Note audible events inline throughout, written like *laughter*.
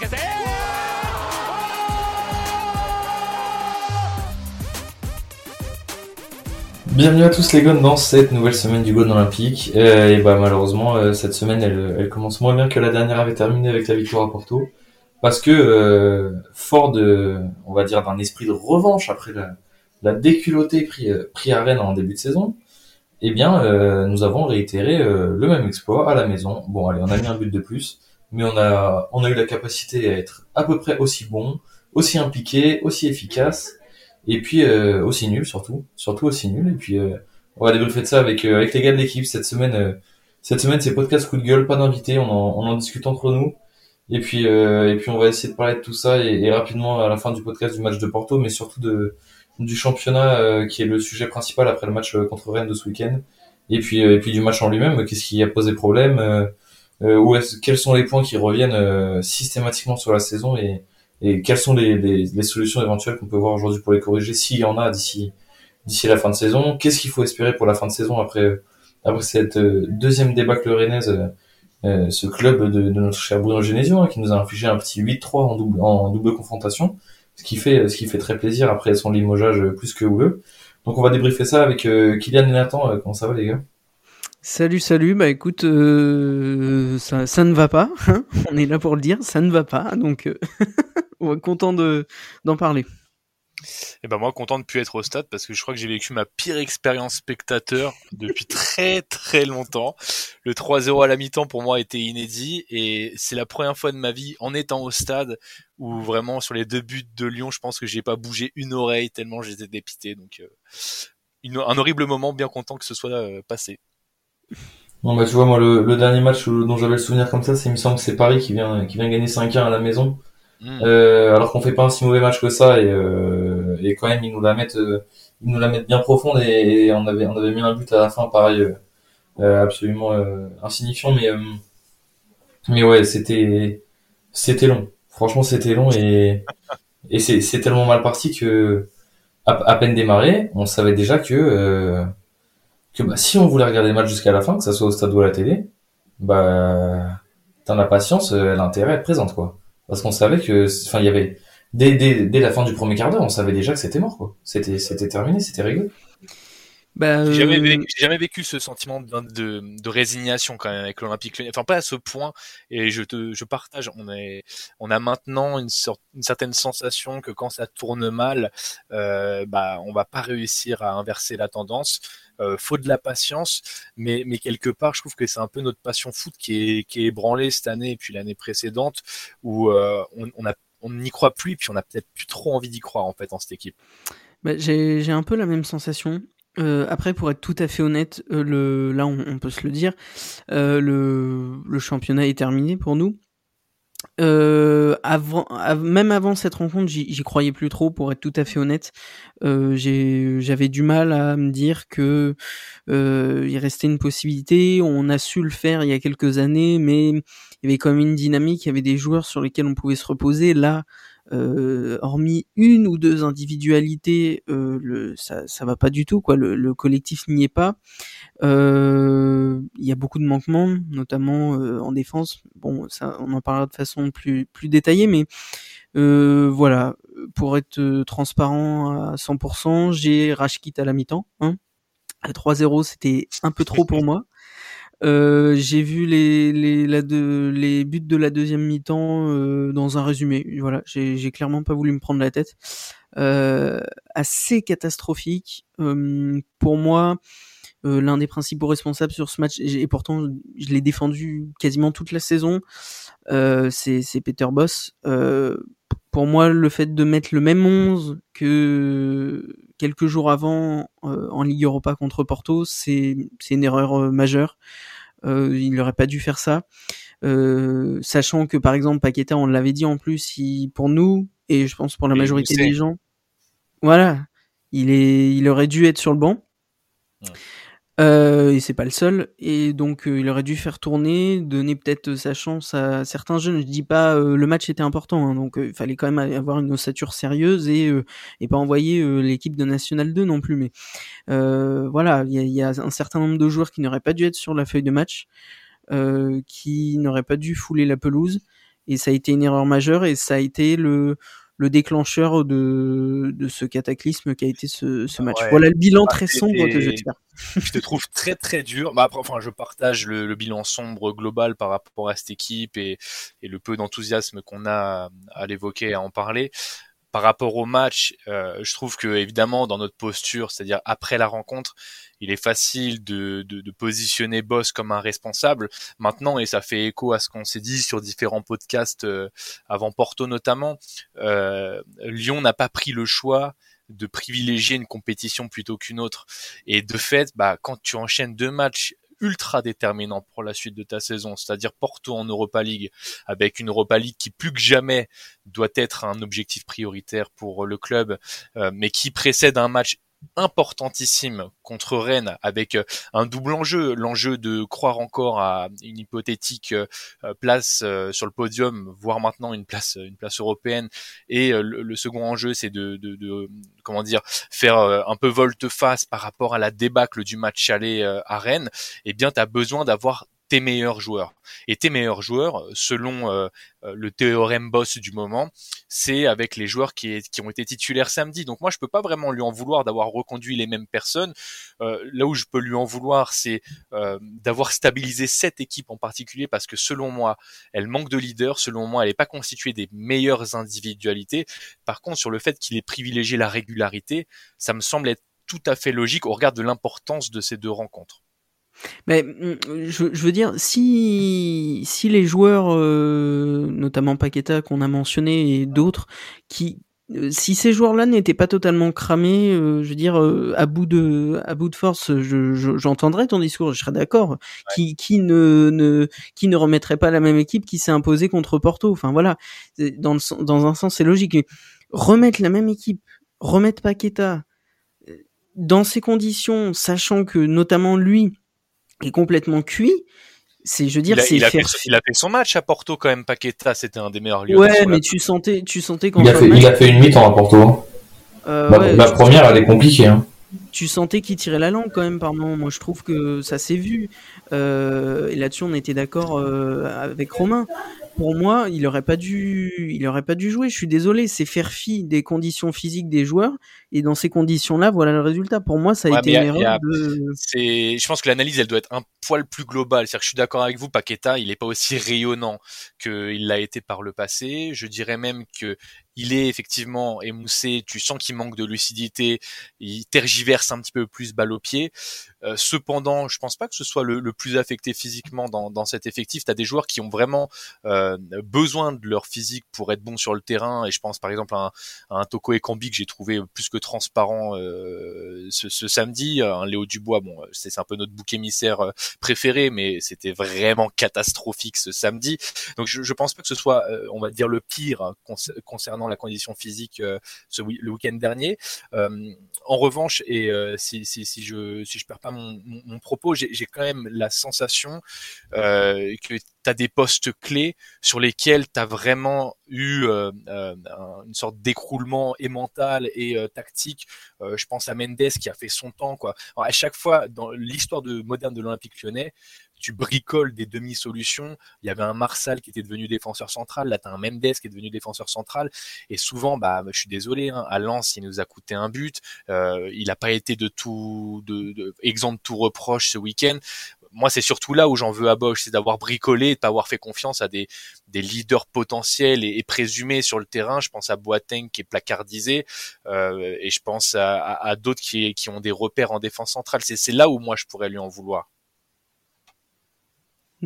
Casette Bienvenue à tous les gones dans cette nouvelle semaine du Gone Olympique. Euh, et bah malheureusement euh, cette semaine elle, commence moins bien que la dernière avait terminé avec la victoire à Porto. Parce que euh, fort de, on va dire, d'un esprit de revanche après la, la déculottée pris, pris à Rennes en début de saison, eh bien euh, nous avons réitéré euh, le même exploit à la maison. Bon allez, on a mis un but de plus, mais on a, on a eu la capacité à être à peu près aussi bon, aussi impliqué, aussi efficace et puis euh, aussi nul surtout, surtout aussi nul. Et puis euh, on va débriefer de ça avec euh, avec les gars de l'équipe cette semaine. euh, cette semaine c'est podcast coup de gueule, pas d'invité, on en, on en discute entre nous. Et puis et puis on va essayer de parler de tout ça et, et rapidement à la fin du podcast du match de Porto, mais surtout de du championnat euh, qui est le sujet principal après le match euh, contre Rennes de ce week-end. Et puis euh, et puis du match en lui-même, qu'est-ce qui a posé problème où est-ce- quels sont les points qui reviennent systématiquement sur la saison et et quelles sont les, les, les solutions éventuelles qu'on peut voir aujourd'hui pour les corriger s'il y en a d'ici d'ici la fin de saison? Qu'est-ce qu'il faut espérer pour la fin de saison après après cette deuxième débâcle rennaise ce club de, de notre cher Bruno Genesio hein, qui nous a infligé un petit 8-3 en double en double confrontation? Ce qui fait ce qui fait très plaisir après son limogeage euh, plus que houleux donc on va débriefer ça avec euh, Kylian et Nathan Euh, comment ça va les gars? Salut, salut. Bah écoute, ça, ça ne va pas. hein. *laughs* On est là pour le dire, ça ne va pas. Donc, *laughs* on est content de d'en parler. Et ben moi content de plus être au stade parce que je crois que j'ai vécu ma pire expérience spectateur depuis *laughs* très très longtemps. Le 3-0 à la mi-temps pour moi était inédit et c'est la première fois de ma vie en étant au stade où vraiment sur les deux buts de Lyon, je pense que j'ai pas bougé une oreille tellement j'étais dépité. Donc euh, une- un horrible moment, bien content que ce soit euh, passé. Bon bah tu vois moi le, le dernier match dont j'avais le souvenir comme ça c'est il me semble que c'est Paris qui vient qui vient gagner 5-1 à la maison Mm. Euh, alors qu'on fait pas un si mauvais match que ça et, euh, quand même ils nous la mettent euh, ils nous la mettent bien profonde et, on avait on avait mis un but à la fin pareil absolument insignifiant mais mais ouais c'était c'était long franchement c'était long et et c'est tellement mal parti que à, peine démarré on savait déjà que que bah, si on voulait regarder le match jusqu'à la fin que ça soit au stade ou à la télé bah t'en as patience elle a intérêt à être présente quoi parce qu'on savait que enfin il y avait dès, dès, dès la fin du premier quart d'heure on savait déjà que c'était mort quoi c'était c'était terminé c'était réglé Bah, J'ai jamais, euh, vécu, j'ai jamais vécu ce sentiment de, de, de résignation quand même avec l'Olympique Lyonnais. Enfin, pas à ce point. Et je te, je partage. On est, on a maintenant une sorte, une certaine sensation que quand ça tourne mal, euh, bah, on va pas réussir à inverser la tendance. Euh, faut de la patience, mais, mais quelque part, je trouve que c'est un peu notre passion foot qui est, qui est ébranlée cette année et puis l'année précédente, où euh, on, on n'y croit plus, puis on a peut-être plus trop envie d'y croire en fait en cette équipe. bah, j'ai un peu la même sensation. Euh, après, pour être tout à fait honnête, le là, on, peut se le dire, le le championnat est terminé pour nous. Euh, avant, av- même avant cette rencontre, j'y croyais plus trop, pour être tout à fait honnête. Euh, J'avais du mal à me dire que euh, il restait une possibilité. On a su le faire il y a quelques années, mais il y avait quand même une dynamique. Il y avait des joueurs sur lesquels on pouvait se reposer. Là, euh, hormis une ou deux individualités, euh, ça, ça va pas du tout. Quoi, le, le collectif n'y est pas. Euh, Il y a beaucoup de manquements, notamment en défense. Bon, ça, on en parlera de façon plus plus détaillée, mais voilà. Pour être transparent à 100%, j'ai Rashkit à la mi-temps. Hein. À 3-0, c'était un peu trop pour moi. Euh, j'ai vu les les la de, les buts de la deuxième mi-temps euh, dans un résumé. Voilà, j'ai clairement pas voulu me prendre la tête. Euh, assez catastrophique. Euh, pour moi, euh, l'un des principaux responsables sur ce match, et, pourtant je l'ai défendu quasiment toute la saison, c'est Peter Boss. Pour moi, le fait de mettre le même 11 que quelques jours avant euh, en Ligue Europa contre Porto, c'est c'est une erreur euh, majeure. Euh, il n'aurait pas dû faire ça, Euh, sachant que par exemple Paqueta, on l'avait dit en plus, il, pour nous et je pense pour la majorité des gens, voilà, il est, il aurait dû être sur le banc. Ouais. Euh, et c'est pas le seul. Et donc euh, il aurait dû faire tourner, donner peut-être sa chance à certains jeunes. Je dis pas euh, le match était important, hein, donc euh, il fallait quand même avoir une ossature sérieuse et et pas envoyer l'équipe de National 2 non plus. Mais voilà, il y a, y a, un certain nombre de joueurs qui n'auraient pas dû être sur la feuille de match, qui n'auraient pas dû fouler la pelouse. Et ça a été une erreur majeure et ça a été le le déclencheur de, de ce cataclysme qui a été ce, ce match. Voilà le bilan très sombre que je tire. *laughs* je te trouve très très dur. Bah, après, enfin, je partage le, le, bilan sombre global par rapport à cette équipe et, et le peu d'enthousiasme qu'on a à l'évoquer et à en parler par rapport au match, euh, je trouve que évidemment dans notre posture, c'est-à-dire après la rencontre, il est facile de, de, positionner Boss comme un responsable. Maintenant, et ça fait écho à ce qu'on s'est dit sur différents podcasts euh, avant Porto notamment, euh, Lyon n'a pas pris le choix de privilégier une compétition plutôt qu'une autre. Et de fait, bah, quand tu enchaînes deux matchs ultra déterminant pour la suite de ta saison, c'est-à-dire Porto en Europa League, avec une Europa League qui plus que jamais doit être un objectif prioritaire pour le club, euh, mais qui précède un match importantissime contre Rennes avec euh, un double enjeu, l'enjeu de croire encore à une hypothétique euh, place euh, sur le podium, voire maintenant une place une place européenne. Et le, second enjeu c'est de, de, de, comment dire faire un peu volte-face par rapport à la débâcle du match aller à Rennes, eh bien tu as besoin d'avoir meilleurs joueurs. Et tes meilleurs joueurs, selon euh, euh, le théorème boss du moment, c'est avec les joueurs qui, qui, ont été titulaires samedi. Donc moi, je peux pas vraiment lui en vouloir d'avoir reconduit les mêmes personnes. Euh, là où je peux lui en vouloir, c'est d'avoir stabilisé cette équipe en particulier, parce que selon moi, elle manque de leader. Selon moi, elle n'est pas constituée des meilleures individualités. Par contre, sur le fait qu'il ait privilégié la régularité, ça me semble être tout à fait logique au regard de l'importance de ces deux rencontres. Mais mm, je, je, veux dire, si si les joueurs, euh, notamment Paqueta qu'on a mentionné et d'autres, qui euh, si ces joueurs-là n'étaient pas totalement cramés, euh, je veux dire à bout de à bout de force, j'entendrais ton discours, je serais d'accord. Qui qui ne ne qui ne remettrait pas la même équipe qui s'est imposée contre Porto. Enfin voilà, dans le, dans un sens c'est logique. remettre la même équipe, remettre Paqueta dans ces conditions, sachant que notamment lui est complètement cuit. C'est, je veux dire, c'est il, a fait, il a fait son match à Porto quand même. Paqueta, c'était un des meilleurs lieux. Ouais, mais tu sentais, tu sentais quand il a fait, il a fait une mi-temps à Porto. Euh, la, ouais, la première, elle est compliquée. Hein. Tu sentais qu'il tirait la langue quand même par moment. Moi, je trouve que ça s'est vu. Euh, et là-dessus, on était d'accord euh, avec Romain pour moi, il aurait pas dû, il aurait pas dû jouer. Je suis désolé, c'est faire fi des conditions physiques des joueurs et dans ces conditions-là, voilà le résultat. Pour moi, ça a été une erreur. C'est, je pense que l'analyse, elle doit être un poil plus globale. C'est-à-dire que je suis d'accord avec vous, Paqueta, il est pas aussi *laughs* rayonnant qu'il l'a été par le passé. Je dirais même que il est effectivement émoussé, tu sens qu'il manque de lucidité, il tergiverse un petit peu plus balle au pied. Euh, cependant, je pense pas que ce soit le, plus affecté physiquement dans, cet effectif. Tu as des joueurs qui ont vraiment euh, besoin de leur physique pour être bons sur le terrain, et je pense par exemple à un, à un Toko Ekambi que j'ai trouvé plus que transparent euh, ce, samedi, un Léo Dubois, bon, c'est un peu notre bouc émissaire préféré, mais c'était vraiment catastrophique ce samedi. Donc je, je pense pas que ce soit, on va dire, le pire hein, concernant la condition physique ce, le week-end dernier. En revanche, et euh, si, je si je perds pas mon, propos, j'ai quand même la sensation que tu as des postes clés sur lesquels tu as vraiment eu euh, euh, une sorte d'écroulement et mental et euh, tactique. je pense à Mendes qui a fait son temps. Quoi. À chaque fois, dans l'histoire de moderne de l'Olympique lyonnais, tu bricoles des demi-solutions. Il y avait un Marsal qui était devenu défenseur central, là tu as un Mendes qui est devenu défenseur central. Et souvent, bah, je suis désolé, hein, à Lens, il nous a coûté un but. Euh, il n'a pas été de tout, de, de, tout reproche ce week-end moi, c'est surtout là où j'en veux à Bosch, c'est d'avoir bricolé, de pas avoir fait confiance à des, des leaders potentiels et, et, présumés sur le terrain. Je pense à Boateng qui est placardisé, euh, et je pense à, à, à d'autres qui, qui ont des repères en défense centrale. C'est là où moi je pourrais lui en vouloir.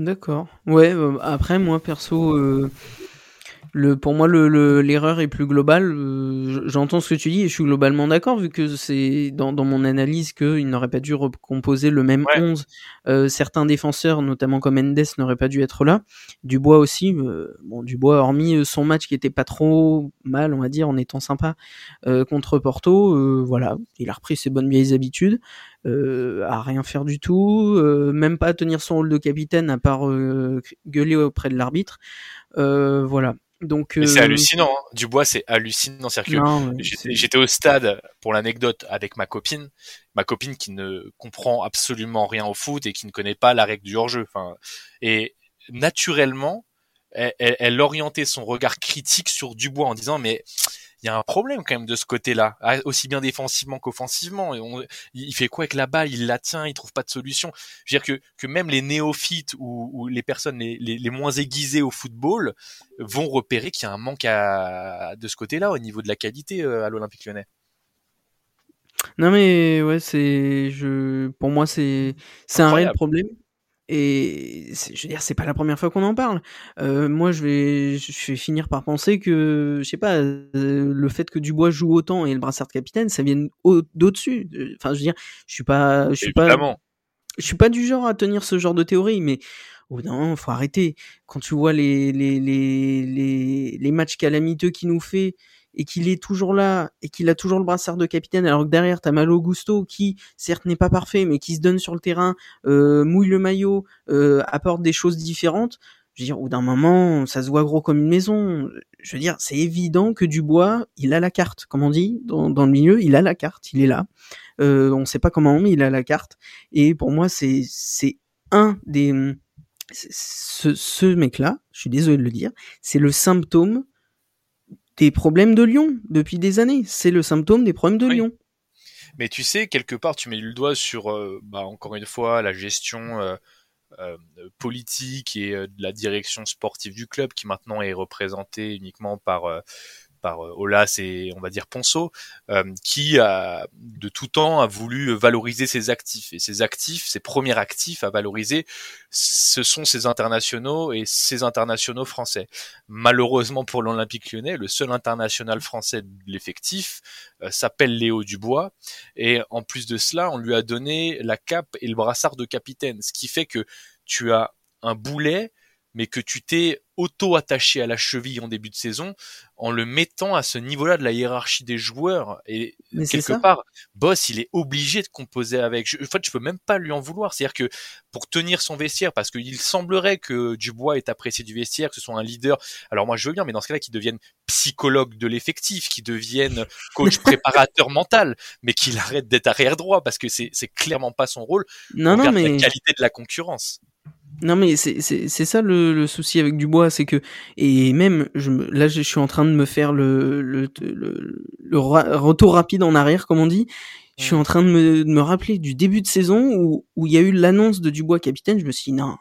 D'accord. Ouais. Euh, après, moi perso. Euh le, pour moi, le, l'erreur est plus globale. Euh, j'entends ce que tu dis et je suis globalement d'accord vu que c'est dans, dans mon analyse qu'il n'aurait pas dû recomposer le même 11. Euh, certains défenseurs, notamment comme Endes, n'auraient pas dû être là. Dubois aussi. Euh, bon, Dubois, hormis son match qui était pas trop mal, on va dire, en étant sympa contre Porto, voilà, il a repris ses bonnes vieilles habitudes. à rien faire du tout, même pas tenir son rôle de capitaine à part gueuler auprès de l'arbitre. voilà. Donc, c'est euh, hallucinant. Hein. Dubois, c'est hallucinant. cest que j'étais au stade pour l'anecdote avec ma copine, ma copine qui ne comprend absolument rien au foot et qui ne connaît pas la règle du hors-jeu. Enfin, et naturellement, elle, elle, orientait son regard critique sur Dubois en disant mais il y a un problème quand même de ce côté-là, ah, aussi bien défensivement qu'offensivement. il fait quoi avec la balle? Il la tient, il trouve pas de solution. Je veux dire que, que même les néophytes ou, les personnes les, les, moins aiguisées au football vont repérer qu'il y a un manque à, de ce côté-là au niveau de la qualité euh, à l'Olympique Lyonnais. Non mais ouais, c'est je pour moi c'est c'est un réel problème. Et je veux dire, c'est pas la première fois qu'on en parle. Euh, moi, je vais, je vais finir par penser que, je sais pas, euh, le fait que Dubois joue autant et le brassard de capitaine, ça vient d'au-dessus. Enfin, je veux dire, je suis pas, je suis pas, je suis pas du genre à tenir ce genre de théorie, mais d'un moment, faut arrêter. Quand tu vois les les les les, les matchs calamiteux qu'il nous fait et qu'il est toujours là et qu'il a toujours le brassard de capitaine alors que derrière t'as Malo Gusto qui certes n'est pas parfait mais qui se donne sur le terrain, euh, mouille le maillot, euh, apporte des choses différentes. Je veux dire, au d'un moment, ça se voit gros comme une maison. Je veux dire, c'est évident que Dubois, il a la carte, comme on dit dans, dans le milieu, il a la carte, il est là. Euh, on sait pas comment, mais il a la carte. Et pour moi, c'est c'est un des ce, ce mec-là, je suis désolé de le dire, c'est le symptôme des problèmes de Lyon depuis des années. C'est le symptôme des problèmes de Lyon. Mais tu sais, quelque part, tu mets le doigt sur, euh, bah, encore une fois, la gestion euh, euh, politique et de la direction sportive du club, qui maintenant est représentée uniquement par par euh, Olas et on va dire Ponceau, euh, qui de tout temps a voulu valoriser ses actifs. Et ses actifs, ses premiers actifs à valoriser, ce sont ses internationaux et ses internationaux français. Malheureusement pour l'Olympique Lyonnais, le seul international français de l'effectif euh, s'appelle Léo Dubois. Et en plus de cela, on lui a donné la cape et le brassard de capitaine, ce qui fait que tu as un boulet mais que tu t'es auto-attaché à la cheville en début de saison en le mettant à ce niveau-là de la hiérarchie des joueurs. Et quelque part, Boss, il est obligé de composer avec. en fait, je peux même pas lui en vouloir. C'est-à-dire que pour tenir son vestiaire, parce qu'il semblerait que Dubois est apprécié du vestiaire, que ce soit un leader. Alors moi, je veux bien, mais dans ce cas-là, qu'il devienne psychologue de l'effectif, qu'il devienne coach *laughs* préparateur mental, mais qu'il arrête d'être arrière droit parce que c'est clairement pas son rôle. Non, non, mais la qualité de la concurrence. Non mais c'est c'est ça le, le, souci avec Dubois, c'est que et même je me, là je suis en train de me faire le le, le, le retour rapide en arrière comme on dit. Je suis en train de me, de me rappeler du début de saison où où il y a eu l'annonce de Dubois capitaine. Je me suis dit non,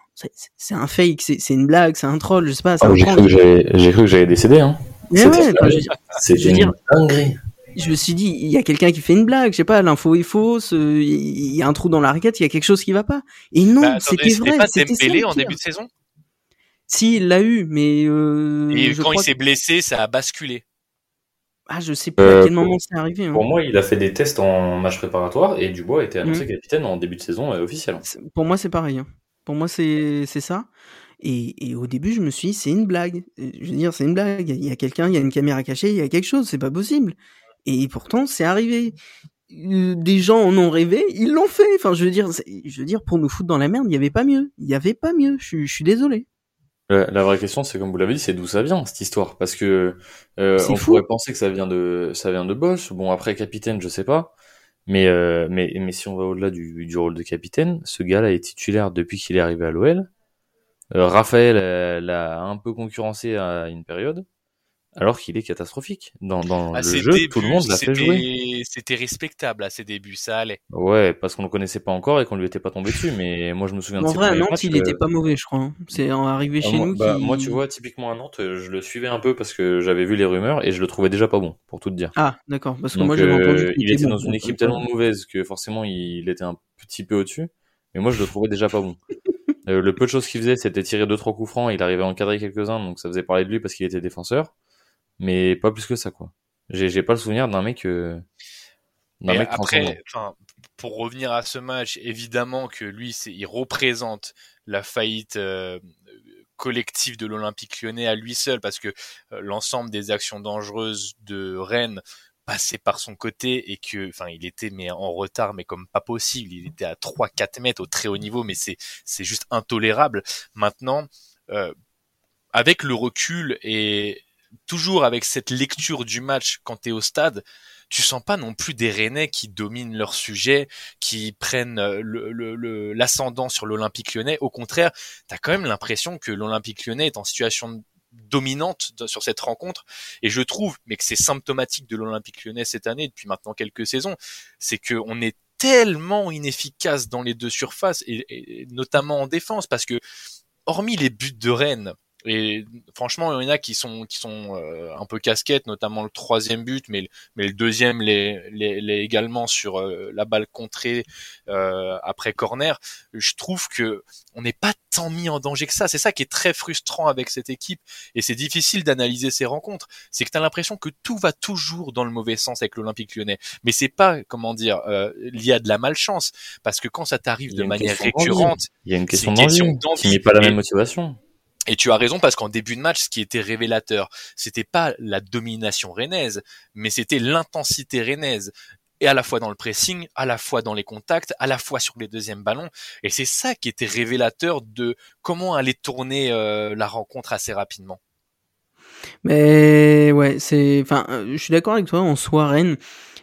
c'est un fake, c'est une blague, c'est un troll, je sais pas. Oh, j'ai cru que j'allais décéder. Hein. C'est une dinguerie je me suis dit, il y a quelqu'un qui fait une blague, je sais pas, l'info est fausse, euh, il y a un trou dans la raquette, il y a quelque chose qui va pas. Et non, bah, c'était vrai. pas Dembélé en début de saison? Si, il l'a eu, mais. Euh, Et quand il s'est blessé, ça a basculé. Ah, je sais pas à quel euh, moment c'est arrivé. Hein. Pour moi, il a fait des tests en match préparatoire et Dubois a été annoncé mm. capitaine en début de saison officiel. Pour moi, c'est pareil. Hein. Pour moi, c'est ça. Et, et, au début, je me suis dit, c'est une blague. Je veux dire, c'est une blague. Il y a quelqu'un, il y a une caméra cachée, il y a quelque chose, c'est pas possible. Et pourtant, c'est arrivé. Euh, des gens en ont rêvé, ils l'ont fait. Enfin, je veux dire, je veux dire, pour nous foutre dans la merde, il n'y avait pas mieux. Il n'y avait pas mieux. Je, je suis désolé. La, vraie question, c'est comme vous l'avez dit, c'est d'où ça vient cette histoire, parce que euh, on pourrait penser que ça vient de ça vient de Bosch. Bon, après capitaine, je sais pas, mais euh, mais mais si on va au-delà du, du rôle de capitaine, ce gars-là est titulaire depuis qu'il est arrivé à l'OL. Euh, Raphaël l'a un peu concurrencé à une période alors qu'il est catastrophique. Dans, dans le jeu, tout le monde l'a fait jouer. C'était respectable à ses débuts, ça allait. Ouais, parce qu'on le connaissait pas encore et qu'on lui était pas tombé dessus, mais moi je me souviens de En vrai, à Nantes, il était pas mauvais, je crois. Hein. C'est arrivé ah, chez nous. Bah, moi, tu vois, typiquement à Nantes, je le suivais un peu parce que j'avais vu les rumeurs et je le trouvais déjà pas bon, pour tout te dire. Ah, d'accord, parce que moi j'avais entendu. Euh, il était dans une équipe tellement mauvaise que forcément il était un petit peu au-dessus, mais moi je le trouvais déjà pas bon. *laughs* Euh, le peu de choses qu'il faisait, c'était tirer deux trois coups francs. Il arrivait à encadrer quelques-uns, donc ça faisait parler de lui parce qu'il était défenseur, mais pas plus que ça quoi. J'ai j'ai pas le souvenir d'un mec. Euh, d'un mec après, pour revenir à ce match, évidemment que lui, c'est, il représente la faillite euh, collective de l'Olympique lyonnais à lui seul, parce que euh, l'ensemble des actions dangereuses de Rennes passaient par son côté et que, enfin, il était mais en retard, mais comme pas possible. Il était à 3-4 mètres au très haut niveau, mais c'est c'est juste intolérable. Maintenant, euh, avec le recul et toujours avec cette lecture du match quand tu es au stade, tu sens pas non plus des Rennais qui dominent leur sujet, qui prennent euh, l'ascendant sur l'Olympique lyonnais. Au contraire, tu as quand même l'impression que l'Olympique lyonnais est en situation dominante sur cette rencontre et je trouve mais que c'est symptomatique de l'Olympique lyonnais cette année depuis maintenant quelques saisons c'est que on est tellement inefficace dans les deux surfaces et notamment en défense parce que hormis les buts de Rennes et franchement, il y en a qui sont qui sont euh, un peu casquettes, notamment le troisième but, mais le- mais le deuxième l'est l'est- l'est également sur euh, la balle contrée euh, après corner. Je trouve que on n'est pas tant mis en danger que ça. C'est ça qui est très frustrant avec cette équipe et c'est difficile d'analyser ces rencontres. C'est que tu as l'impression que tout va toujours dans le mauvais sens avec l'Olympique Lyonnais, mais c'est pas comment dire euh, lié à de la malchance parce que quand ça t'arrive de manière récurrente Il y a une question d'envie qui n'est pas la même motivation. Et tu as raison parce qu'en début de match, ce qui était révélateur, c'était pas la domination rennaise, mais c'était l'intensité rennaise. Et à la fois dans le pressing, à la fois dans les contacts, à la fois sur les deuxièmes ballons. Et c'est ça qui était révélateur de comment aller tourner euh, la rencontre assez rapidement. Mais ouais, c'est. Enfin, euh, je suis d'accord avec toi. En soi, Rennes,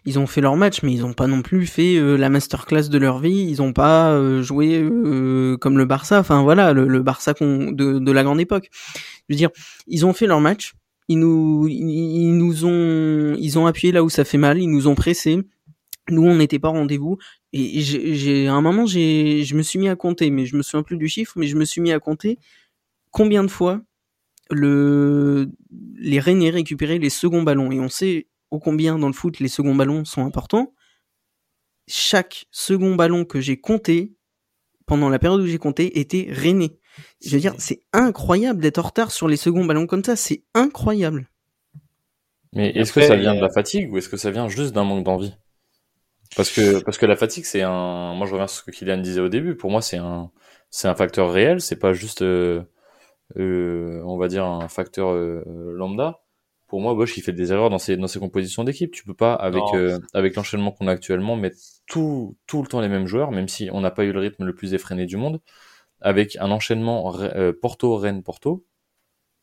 ils ont fait leur match, mais ils ont pas non plus fait euh, la masterclass de leur vie. Ils ont pas euh, joué euh, comme le Barça. Enfin voilà, le, le Barça de, de la grande époque. Je veux dire, ils ont fait leur match. Ils nous, ils, nous ont, ils ont appuyé là où ça fait mal. Ils nous ont pressés. Nous, on n'était pas rendez-vous. Et j'ai- à un moment, j'ai, je me suis mis à compter, mais je me souviens plus du chiffre, mais je me suis mis à compter combien de fois le, les Rennais récupéraient les seconds ballons. Et on sait ô combien dans le foot les seconds ballons sont importants. Chaque second ballon que j'ai compté, pendant la période où j'ai compté, était Rennais. Je veux dire, c'est incroyable d'être en retard sur les seconds ballons comme ça. C'est incroyable. Mais est-ce que ça vient de la fatigue ou est-ce que ça vient juste d'un manque d'envie? Parce que parce que la fatigue c'est un. Moi je reviens sur ce que Kylian disait au début. Pour moi c'est un c'est un facteur réel. C'est pas juste euh, euh, on va dire un facteur euh, lambda. Pour moi Bosch il fait des erreurs dans ses dans ses compositions d'équipe. Tu peux pas avec euh, avec l'enchaînement qu'on a actuellement mettre tout tout le temps les mêmes joueurs, même si on n'a pas eu le rythme le plus effréné du monde. Avec un enchaînement euh, Porto Rennes Porto,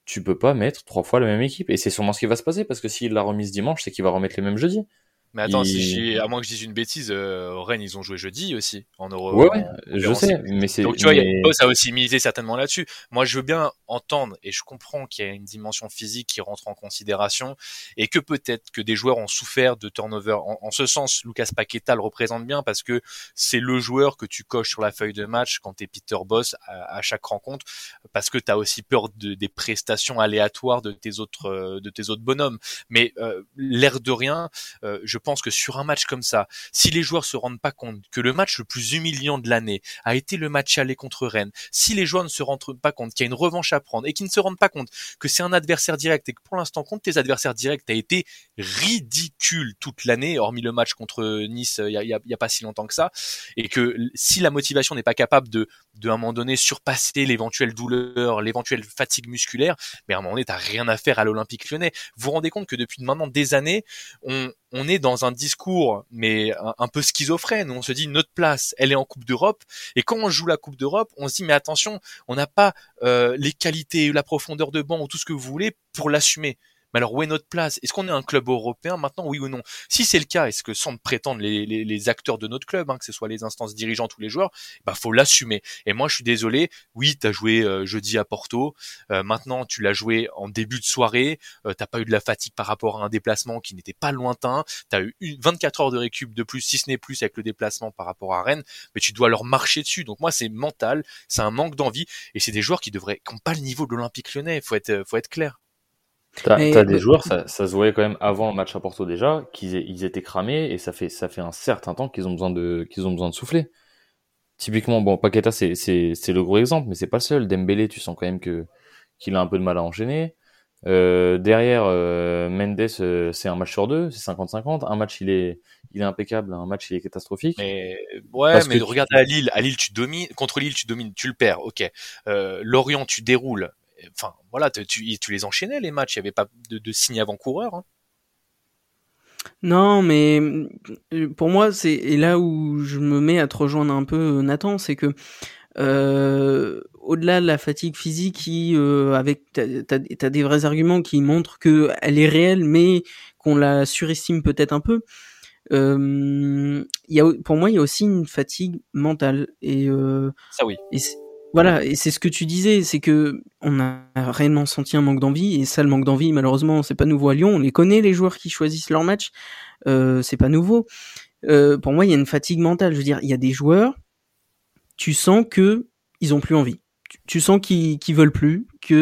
tu peux pas mettre trois fois la même équipe. Et c'est sûrement ce qui va se passer parce que s'il l'a remise dimanche, c'est qu'il va remettre les mêmes jeudis. Mais attends, si j'ai, à moins que je dise une bêtise, euh, Rennes, ils ont joué jeudi aussi en Euro. Ouais, ouais, en je sais, mais c'est. Donc tu vois, y a- mais- Boss a aussi misé certainement là-dessus. Moi, je veux bien entendre et je comprends qu'il y a une dimension physique qui rentre en considération et que peut-être que des joueurs ont souffert de turnover. En, en ce sens, Lucas Paqueta le représente bien parce que c'est le joueur que tu coches sur la feuille de match quand tu es Peter Boss à, à chaque rencontre parce que tu as aussi peur de, des prestations aléatoires de tes autres euh, de tes autres bonhommes. Mais euh, l'air de rien, euh, je pense que sur un match comme ça, si les joueurs se rendent pas compte que le match le plus humiliant de l'année a été le match aller contre Rennes, si les joueurs ne se rendent pas compte qu'il y a une revanche à prendre et qu'ils ne se rendent pas compte que c'est un adversaire direct et que pour l'instant contre tes adversaires directs a été ridicule toute l'année, hormis le match contre Nice euh, il y a, pas si longtemps que ça, et que si la motivation n'est pas capable de, de à un moment donné surpasser l'éventuelle douleur, l'éventuelle fatigue musculaire, mais à un moment donné t'as rien à faire à l'Olympique Lyonnais. Vous vous rendez compte que depuis maintenant des années, on, on est dans un discours mais un, peu schizophrène. où On se dit notre place, elle est en Coupe d'Europe, et quand on joue la Coupe d'Europe, on se dit mais attention, on n'a pas euh, les qualités, la profondeur de banc ou tout ce que vous voulez pour l'assumer. Mais alors où est notre place? Est-ce qu'on est un club européen maintenant, oui ou non? Si c'est le cas, est-ce que semblent prétendre les, les, acteurs de notre club, hein, que ce soit les instances dirigeantes ou les joueurs, bah faut l'assumer. Et moi je suis désolé, oui t'as joué euh, jeudi à Porto, euh, maintenant tu l'as joué en début de soirée, euh, t'as pas eu de la fatigue par rapport à un déplacement qui n'était pas lointain, t'as eu une- 24 heures de récup de plus, si ce n'est plus avec le déplacement par rapport à Rennes, mais tu dois leur marcher dessus. Donc moi c'est mental, c'est un manque d'envie et c'est des joueurs qui devraient, qui n'ont pas le niveau de l'Olympique Lyonnais. Faut être, faut être clair. T'as des joueurs, ça, ça se voyait quand même avant le match à Porto déjà, qu'ils aient- ils étaient cramés et ça fait ça fait un certain temps qu'ils ont besoin de qu'ils ont besoin de souffler. typiquement, bon, Paqueta, c'est, le gros exemple, mais c'est pas le seul. Dembélé, tu sens quand même que, qu'il a un peu de mal à enchaîner. Euh, derrière, euh, Mendes, euh, c'est un match sur deux, c'est 50-50. Un match, il est, il est impeccable, un match, il est catastrophique. Mais ouais, mais regarde à Lille, à Lille, tu domines, contre Lille, tu domines, tu le perds, ok. Euh, Lorient, tu déroules. Enfin, voilà, tu, tu, les enchaînais les matchs, il n'y avait pas de, de signe avant-coureur. Hein. Non, mais pour moi, c'est là où je me mets à te rejoindre un peu, Nathan, c'est que euh, au-delà de la fatigue physique, qui euh, avec t'as as, des vrais arguments qui montrent que elle est réelle, mais qu'on la surestime peut-être un peu. Euh, y a, pour moi, il y a aussi une fatigue mentale et euh, ça oui. Et voilà, et c'est ce que tu disais, c'est que on a réellement senti un manque d'envie, et ça, le manque d'envie, malheureusement, c'est pas nouveau à Lyon. On les connaît, les joueurs qui choisissent leur match, euh, c'est pas nouveau. Euh, pour moi, il y a une fatigue mentale. Je veux dire, il y a des joueurs, tu sens que ils ont plus envie. Tu, sens qu'ils qu'ils veulent plus, que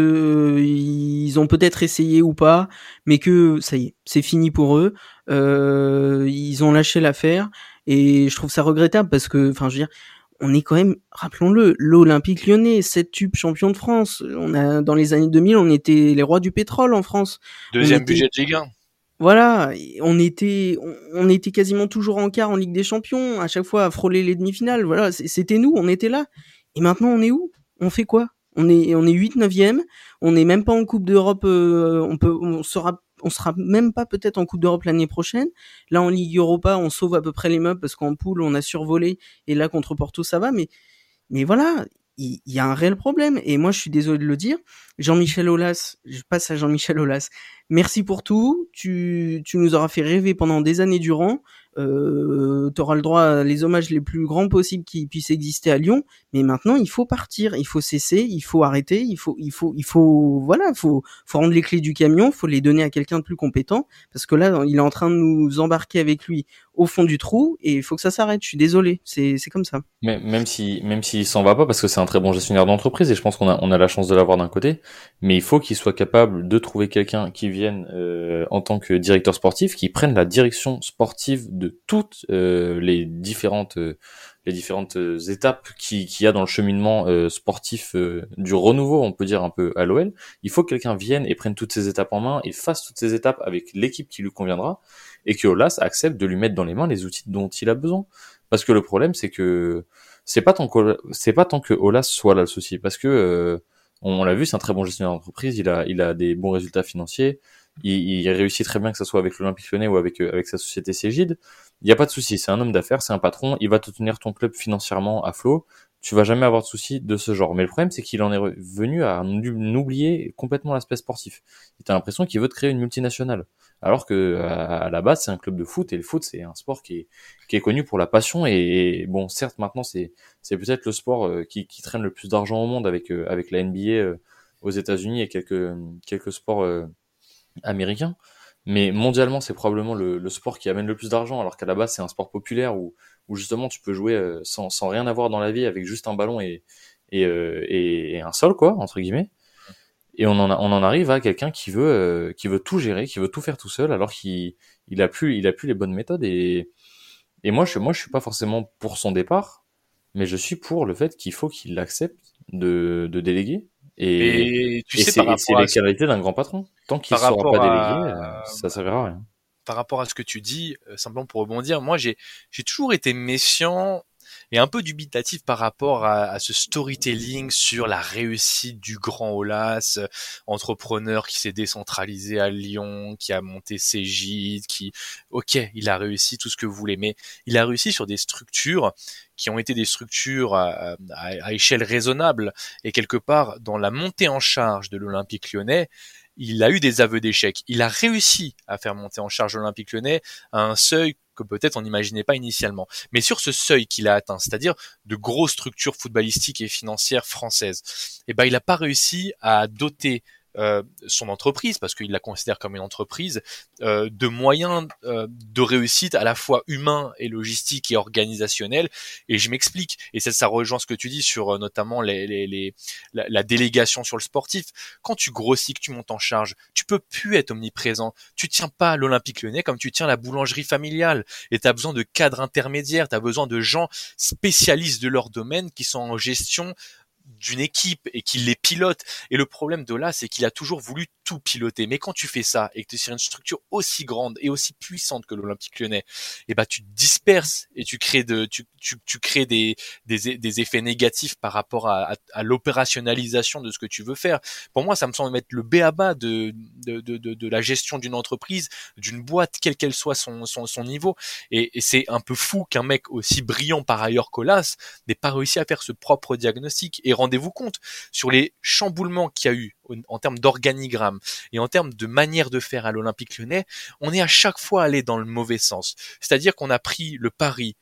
euh, ils ont peut-être essayé ou pas, mais que ça y est, c'est fini pour eux. Euh, ils ont lâché l'affaire, et je trouve ça regrettable parce que, enfin, je veux dire on est quand même, rappelons-le, l'Olympique lyonnais, sept tubes champion de France. On a, dans les années 2000, on était les rois du pétrole en France. Deuxième budget de Ligue 1. Voilà, on était, on, était quasiment toujours en quart en Ligue des Champions, à chaque fois à frôler les demi-finales. Voilà, c'était nous, on était là. Et maintenant, on est où? On fait quoi? On est, on est 8 9 On n'est même pas en Coupe d'Europe. Euh, on peut, on sera on sera même pas peut-être en Coupe d'Europe l'année prochaine. Là, en Ligue Europa, on sauve à peu près les meubles parce qu'en poule, on a survolé et là contre Porto, ça va. Mais, mais voilà, il y, a un réel problème. Et moi, je suis désolé de le dire. Jean-Michel Aulas, je passe à Jean-Michel Aulas. Merci pour tout. Tu, tu nous auras fait rêver pendant des années durant euh, tu auras le droit à les hommages les plus grands possibles qui puissent exister à Lyon. Mais maintenant, il faut partir, il faut cesser, il faut arrêter, il faut, il faut, il faut, voilà, faut, faut rendre les clés du camion, faut les donner à quelqu'un de plus compétent, parce que là, il est en train de nous embarquer avec lui au fond du trou, et il faut que ça s'arrête. Je suis désolé, c'est, comme ça. Mais même si, même s'il s'en va pas, parce que c'est un très bon gestionnaire d'entreprise, et je pense qu'on a, on a la chance de l'avoir d'un côté, mais il faut qu'il soit capable de trouver quelqu'un qui vienne euh, en tant que directeur sportif, qui prenne la direction sportive de toutes euh, les différentes euh, les différentes euh, étapes qui qu'il y a dans le cheminement sportif du renouveau, on peut dire un peu à l'OL. Il faut que quelqu'un vienne et prenne toutes ces étapes en main et fasse toutes ces étapes avec l'équipe qui lui conviendra et que Olas accepte de lui mettre dans les mains les outils dont il a besoin. Parce que le problème, c'est que c'est pas tant que c'est pas tant que Olas soit là le souci, parce que on, l'a vu, c'est un très bon gestionnaire d'entreprise, il a il a des bons résultats financiers, il, il, réussit très bien que ce soit avec l'Olympique Lyonnais ou avec avec sa société Cégide. Il n'y a pas de souci, c'est un homme d'affaires, c'est un patron, il va te tenir ton club financièrement à flot. Tu vas jamais avoir de soucis de ce genre. Mais le problème, c'est qu'il en est venu à oublier complètement l'aspect sportif. Tu as l'impression qu'il veut te créer une multinationale. Alors que à la base, c'est un club de foot et le foot, c'est un sport qui est, qui est connu pour la passion. Et, bon, certes, maintenant, c'est c'est peut-être le sport euh, qui, qui traîne le plus d'argent au monde avec euh, avec la NBA euh, aux États-Unis et quelques quelques sports américains. Mais mondialement, c'est probablement le, le, sport qui amène le plus d'argent, alors qu'à la base, c'est un sport populaire où, où justement tu peux jouer euh, sans, sans rien avoir dans la vie avec juste un ballon et, et, euh, et, un sol, quoi, entre guillemets. Et on en, a, on en arrive à quelqu'un qui veut euh, qui veut tout gérer, qui veut tout faire tout seul, alors qu'il il a plus il a plus les bonnes méthodes. Et, et moi, je moi je suis pas forcément pour son départ, mais je suis pour le fait qu'il faut qu'il accepte de, de déléguer et, tu sais, c'est les qualités d'un grand patron. Tant qu'il ne sera pas délégué, euh, ça servira à rien. Par rapport à ce que tu dis, euh, simplement pour rebondir, moi j'ai j'ai toujours été méfiant et un peu dubitatif par rapport à, ce storytelling sur la réussite du grand Olas, entrepreneur qui s'est décentralisé à Lyon, qui a monté ses gîtes, qui, ok, il a réussi tout ce que vous voulez, mais il a réussi sur des structures qui ont été des structures à, à échelle raisonnable. Et quelque part dans la montée en charge de l'Olympique lyonnais, il a eu des aveux d'échec. Il a réussi à faire monter en charge l'Olympique lyonnais à un seuil que peut-être on n'imaginait pas initialement. Mais sur ce seuil qu'il a atteint, c'est-à-dire de grosses structures footballistiques et financières françaises, eh ben, il n'a pas réussi à doter euh, son entreprise, parce qu'il la considère comme une entreprise, euh, de moyens euh, de réussite à la fois humains et logistiques et organisationnels. Et je m'explique. Et ça, ça rejoint ce que tu dis sur notamment les, les, les la, la, délégation sur le sportif. Quand tu grossis, que tu montes en charge, tu peux plus être omniprésent. Tu tiens pas l'Olympique Lyonnais comme tu tiens la boulangerie familiale. Et tu as besoin de cadres intermédiaires, tu as besoin de gens spécialistes de leur domaine qui sont en gestion d'une équipe et qu'il les pilote. Et le problème de là, c'est qu'il a toujours voulu tout piloter. Mais quand tu fais ça et que tu es sur une structure aussi grande et aussi puissante que l'Olympique Lyonnais, et eh ben tu te disperses et tu crées de, tu, tu, tu crées des, des, des, effets négatifs par rapport à, à, l'opérationnalisation de ce que tu veux faire. Pour moi, ça me semble être le béaba de, de, de, de, de la gestion d'une entreprise, d'une boîte, quel qu'elle soit son, son, son niveau. Et, et c'est un peu fou qu'un mec aussi brillant par ailleurs qu'Olas n'ait pas réussi à faire ce propre diagnostic et rendez-vous compte, sur les chamboulements qu'il y a eu en termes d'organigramme et en termes de manière de faire à l'Olympique lyonnais, on est à chaque fois allé dans le mauvais sens. C'est-à-dire qu'on a pris le pari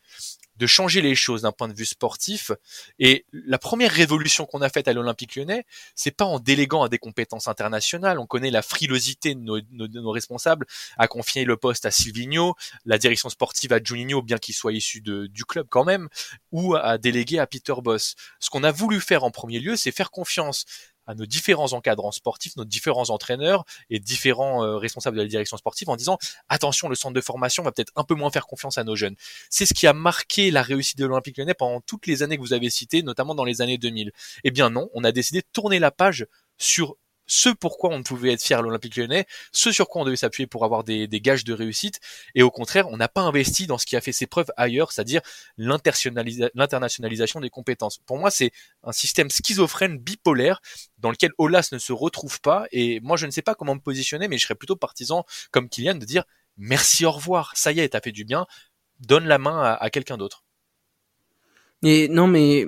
de changer les choses d'un point de vue sportif. Et la première révolution qu'on a faite à l'Olympique lyonnais, c'est pas en déléguant à des compétences internationales. On connaît la frilosité de nos, nos, responsables à confier le poste à Silvino, la direction sportive à Juninho, bien qu'il soit issu de, du club quand même, ou à déléguer à Peter Boss. Ce qu'on a voulu faire en premier lieu, c'est faire confiance à nos différents encadrants sportifs, nos différents entraîneurs et différents euh, responsables de la direction sportive en disant attention, le centre de formation va peut-être un peu moins faire confiance à nos jeunes. C'est ce qui a marqué la réussite de l'Olympique Lyonnais pendant toutes les années que vous avez citées, notamment dans les années 2000. Eh bien non, on a décidé de tourner la page sur ce pourquoi on pouvait être fier à l'Olympique lyonnais, ce sur quoi on devait s'appuyer pour avoir des, gages de réussite, et au contraire, on n'a pas investi dans ce qui a fait ses preuves ailleurs, c'est-à-dire l'internationalisation des compétences. Pour moi, c'est un système schizophrène bipolaire dans lequel Olas ne se retrouve pas, et moi je ne sais pas comment me positionner, mais je serais plutôt partisan, comme Kylian, de dire merci, au revoir, ça y est, t'as fait du bien, donne la main à quelqu'un d'autre. Et non, mais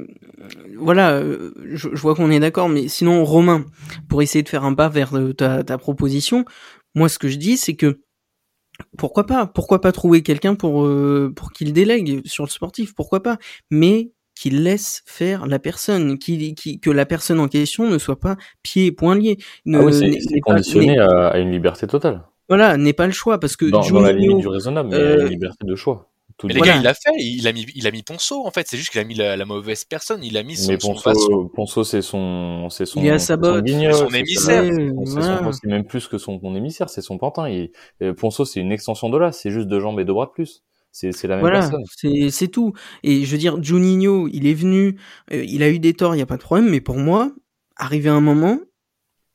voilà, euh, je, vois qu'on est d'accord, mais sinon, Romain, pour essayer de faire un pas vers euh, ta, ta proposition, moi, ce que je dis, c'est que pourquoi pas Pourquoi pas trouver quelqu'un pour euh, pour qu'il délègue sur le sportif Pourquoi pas Mais qu'il laisse faire la personne, que la personne en question ne soit pas pied et poing liés. Ah oui, c'est conditionné à, une liberté totale. Voilà, n'est pas le choix parce que dans, dans la limite du raisonnable, mais euh, une liberté de choix mais les gars, il l'a fait. Il a mis, il a mis Ponceau en fait. C'est juste qu'il a mis la, mauvaise personne. Il a mis son. Mais Ponceau, Ponceau, c'est son, c'est son. Il a sa son, son émissaire. C'est même plus que son, émissaire. C'est son pantin. Et, Ponceau, c'est une extension de là. C'est juste deux jambes et deux bras de plus. C'est la même voilà, personne. C'est c'est tout. Et je veux dire, Juninho, il est venu. Euh, il a eu des torts. Il y a pas de problème. Mais pour moi, arrivé à un moment,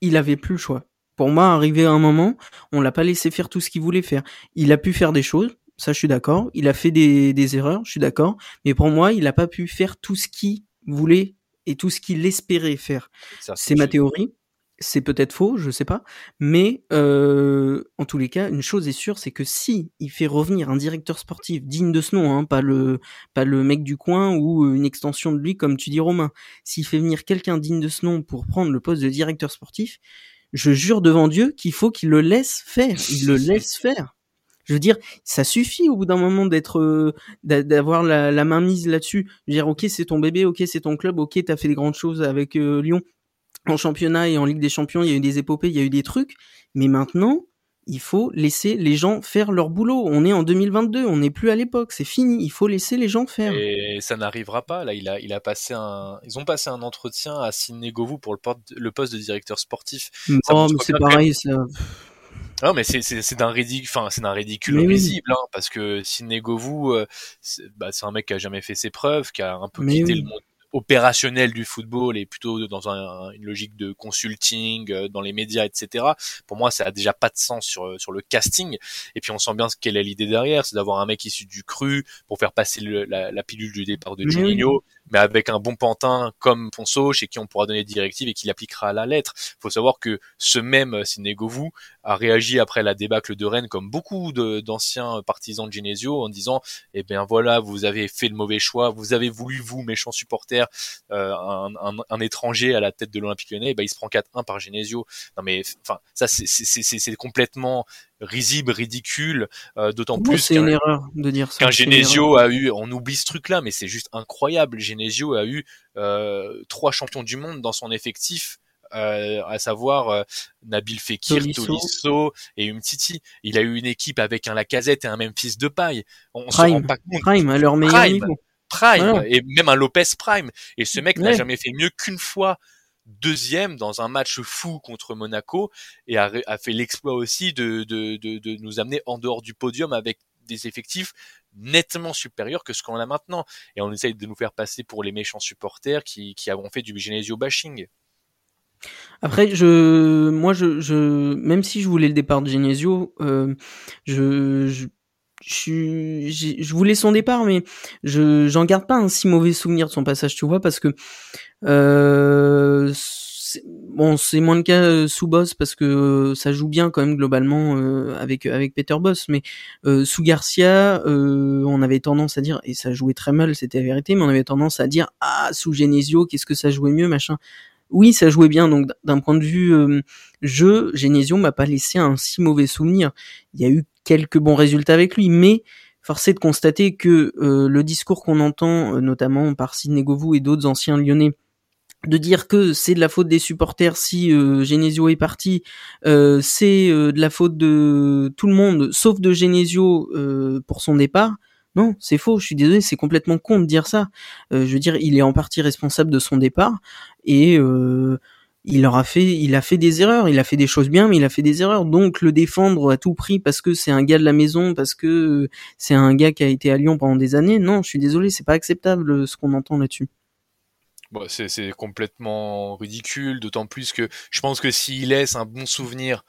il avait plus le choix. Pour moi, arrivé à un moment, on l'a pas laissé faire tout ce qu'il voulait faire. Il a pu faire des choses ça je suis d'accord. Il a fait des, des erreurs, je suis d'accord. Mais pour moi, il n'a pas pu faire tout ce qu'il voulait et tout ce qu'il espérait faire. C'est ma théorie. C'est peut-être faux, je sais pas. Mais euh, en tous les cas, une chose est sûre, c'est que si il fait revenir un directeur sportif digne de ce nom, hein, pas le pas le mec du coin ou une extension de lui, comme tu dis Romain, s'il fait venir quelqu'un digne de ce nom pour prendre le poste de directeur sportif, je jure devant Dieu qu'il faut qu'il le laisse faire. Il le laisse faire. Je veux dire, ça suffit au bout d'un moment d'être, euh, d'avoir la, la, main mise là-dessus. Je veux dire, ok, c'est ton bébé, ok, c'est ton club, ok, t'as fait des grandes choses avec euh, Lyon en championnat et en Ligue des Champions. Il y a eu des épopées, il y a eu des trucs, mais maintenant, il faut laisser les gens faire leur boulot. On est en 2022, on n'est plus à l'époque, c'est fini. Il faut laisser les gens faire. Et ça n'arrivera pas. Là, il a, il a passé un, ils ont passé un entretien à Sidney Govou pour le, le poste de directeur sportif. Oh, mais c'est pareil, ça. Non, mais c'est d'un ridicule, enfin c'est d'un ridicule risible, hein, parce que Sidney Govou, euh, bah, c'est un mec qui a jamais fait ses preuves, qui a un peu quitté le monde opérationnel du football et plutôt dans un, une logique de consulting euh, dans les médias, etc. Pour moi, ça a déjà pas de sens sur sur le casting. Et puis on sent bien quelle est l'idée derrière, c'est d'avoir un mec issu du cru pour faire passer le, la, la, pilule du départ de Juninho, mais avec un bon pantin comme Ponceau, chez qui on pourra donner des directives et qui l'appliquera à la lettre. Il faut savoir que ce même Sinégovou a réagi après la débâcle de Rennes comme beaucoup d'anciens partisans de Genesio en disant eh bien voilà vous avez fait le mauvais choix vous avez voulu vous méchants supporters euh, un, un, un, étranger à la tête de l'Olympique Lyonnais eh ben il se prend 4-1 par Genesio. Non mais enfin ça c'est complètement risible ridicule euh, d'autant plus c'est une erreur de dire ça. qu'un Genesio a eu on oublie ce truc là mais c'est juste incroyable Genesio a eu euh, trois champions du monde dans son effectif euh, à savoir euh, Nabil Fekir, Tolisso. Tolisso et Umtiti. Il a eu une équipe avec un Lacazette et un Memphis de paille. On se Prime. rend pas compte. Prime, à leur meilleur Prime. niveau. Prime Voilà. et même un Lopez Prime. Et ce mec n'a jamais fait mieux qu'une fois deuxième dans un match fou contre Monaco et a, a fait l'exploit aussi de, de, de, de nous amener en dehors du podium avec des effectifs nettement supérieurs que ce qu'on a maintenant. Et on essaye de nous faire passer pour les méchants supporters qui, qui avons fait du Genesio bashing. Après, je, moi, je, je, même si je voulais le départ de Genesio, euh, je, je, je, je voulais son départ, mais je, j'en garde pas un si mauvais souvenir de son passage, tu vois, parce que, euh, bon, c'est moins le cas euh, sous Boss parce que euh, ça joue bien quand même globalement euh, avec avec Peter Boss, mais sous Garcia, on avait tendance à dire et ça jouait très mal, c'était la vérité, mais on avait tendance à dire ah sous Genesio, qu'est-ce que ça jouait mieux, machin oui, ça jouait bien. Donc, d'un point de vue euh, jeu, Genesio m'a pas laissé un si mauvais souvenir. Il y a eu quelques bons résultats avec lui, mais force est de constater que euh, le discours qu'on entend, notamment par Sidney Govou et d'autres anciens Lyonnais, de dire que c'est de la faute des supporters si euh, Genesio est parti, euh, c'est euh, de la faute de tout le monde, sauf de Genesio euh, pour son départ. Non, c'est faux. Je suis désolé, c'est complètement con de dire ça. Je veux dire, il est en partie responsable de son départ et il aura fait, il a fait des erreurs, il a fait des choses bien, mais il a fait des erreurs. Donc le défendre à tout prix parce que c'est un gars de la maison, parce que c'est un gars qui a été à Lyon pendant des années. Non, je suis désolé, c'est pas acceptable ce qu'on entend là-dessus. C'est complètement ridicule, d'autant plus que je pense que s'il laisse un bon souvenir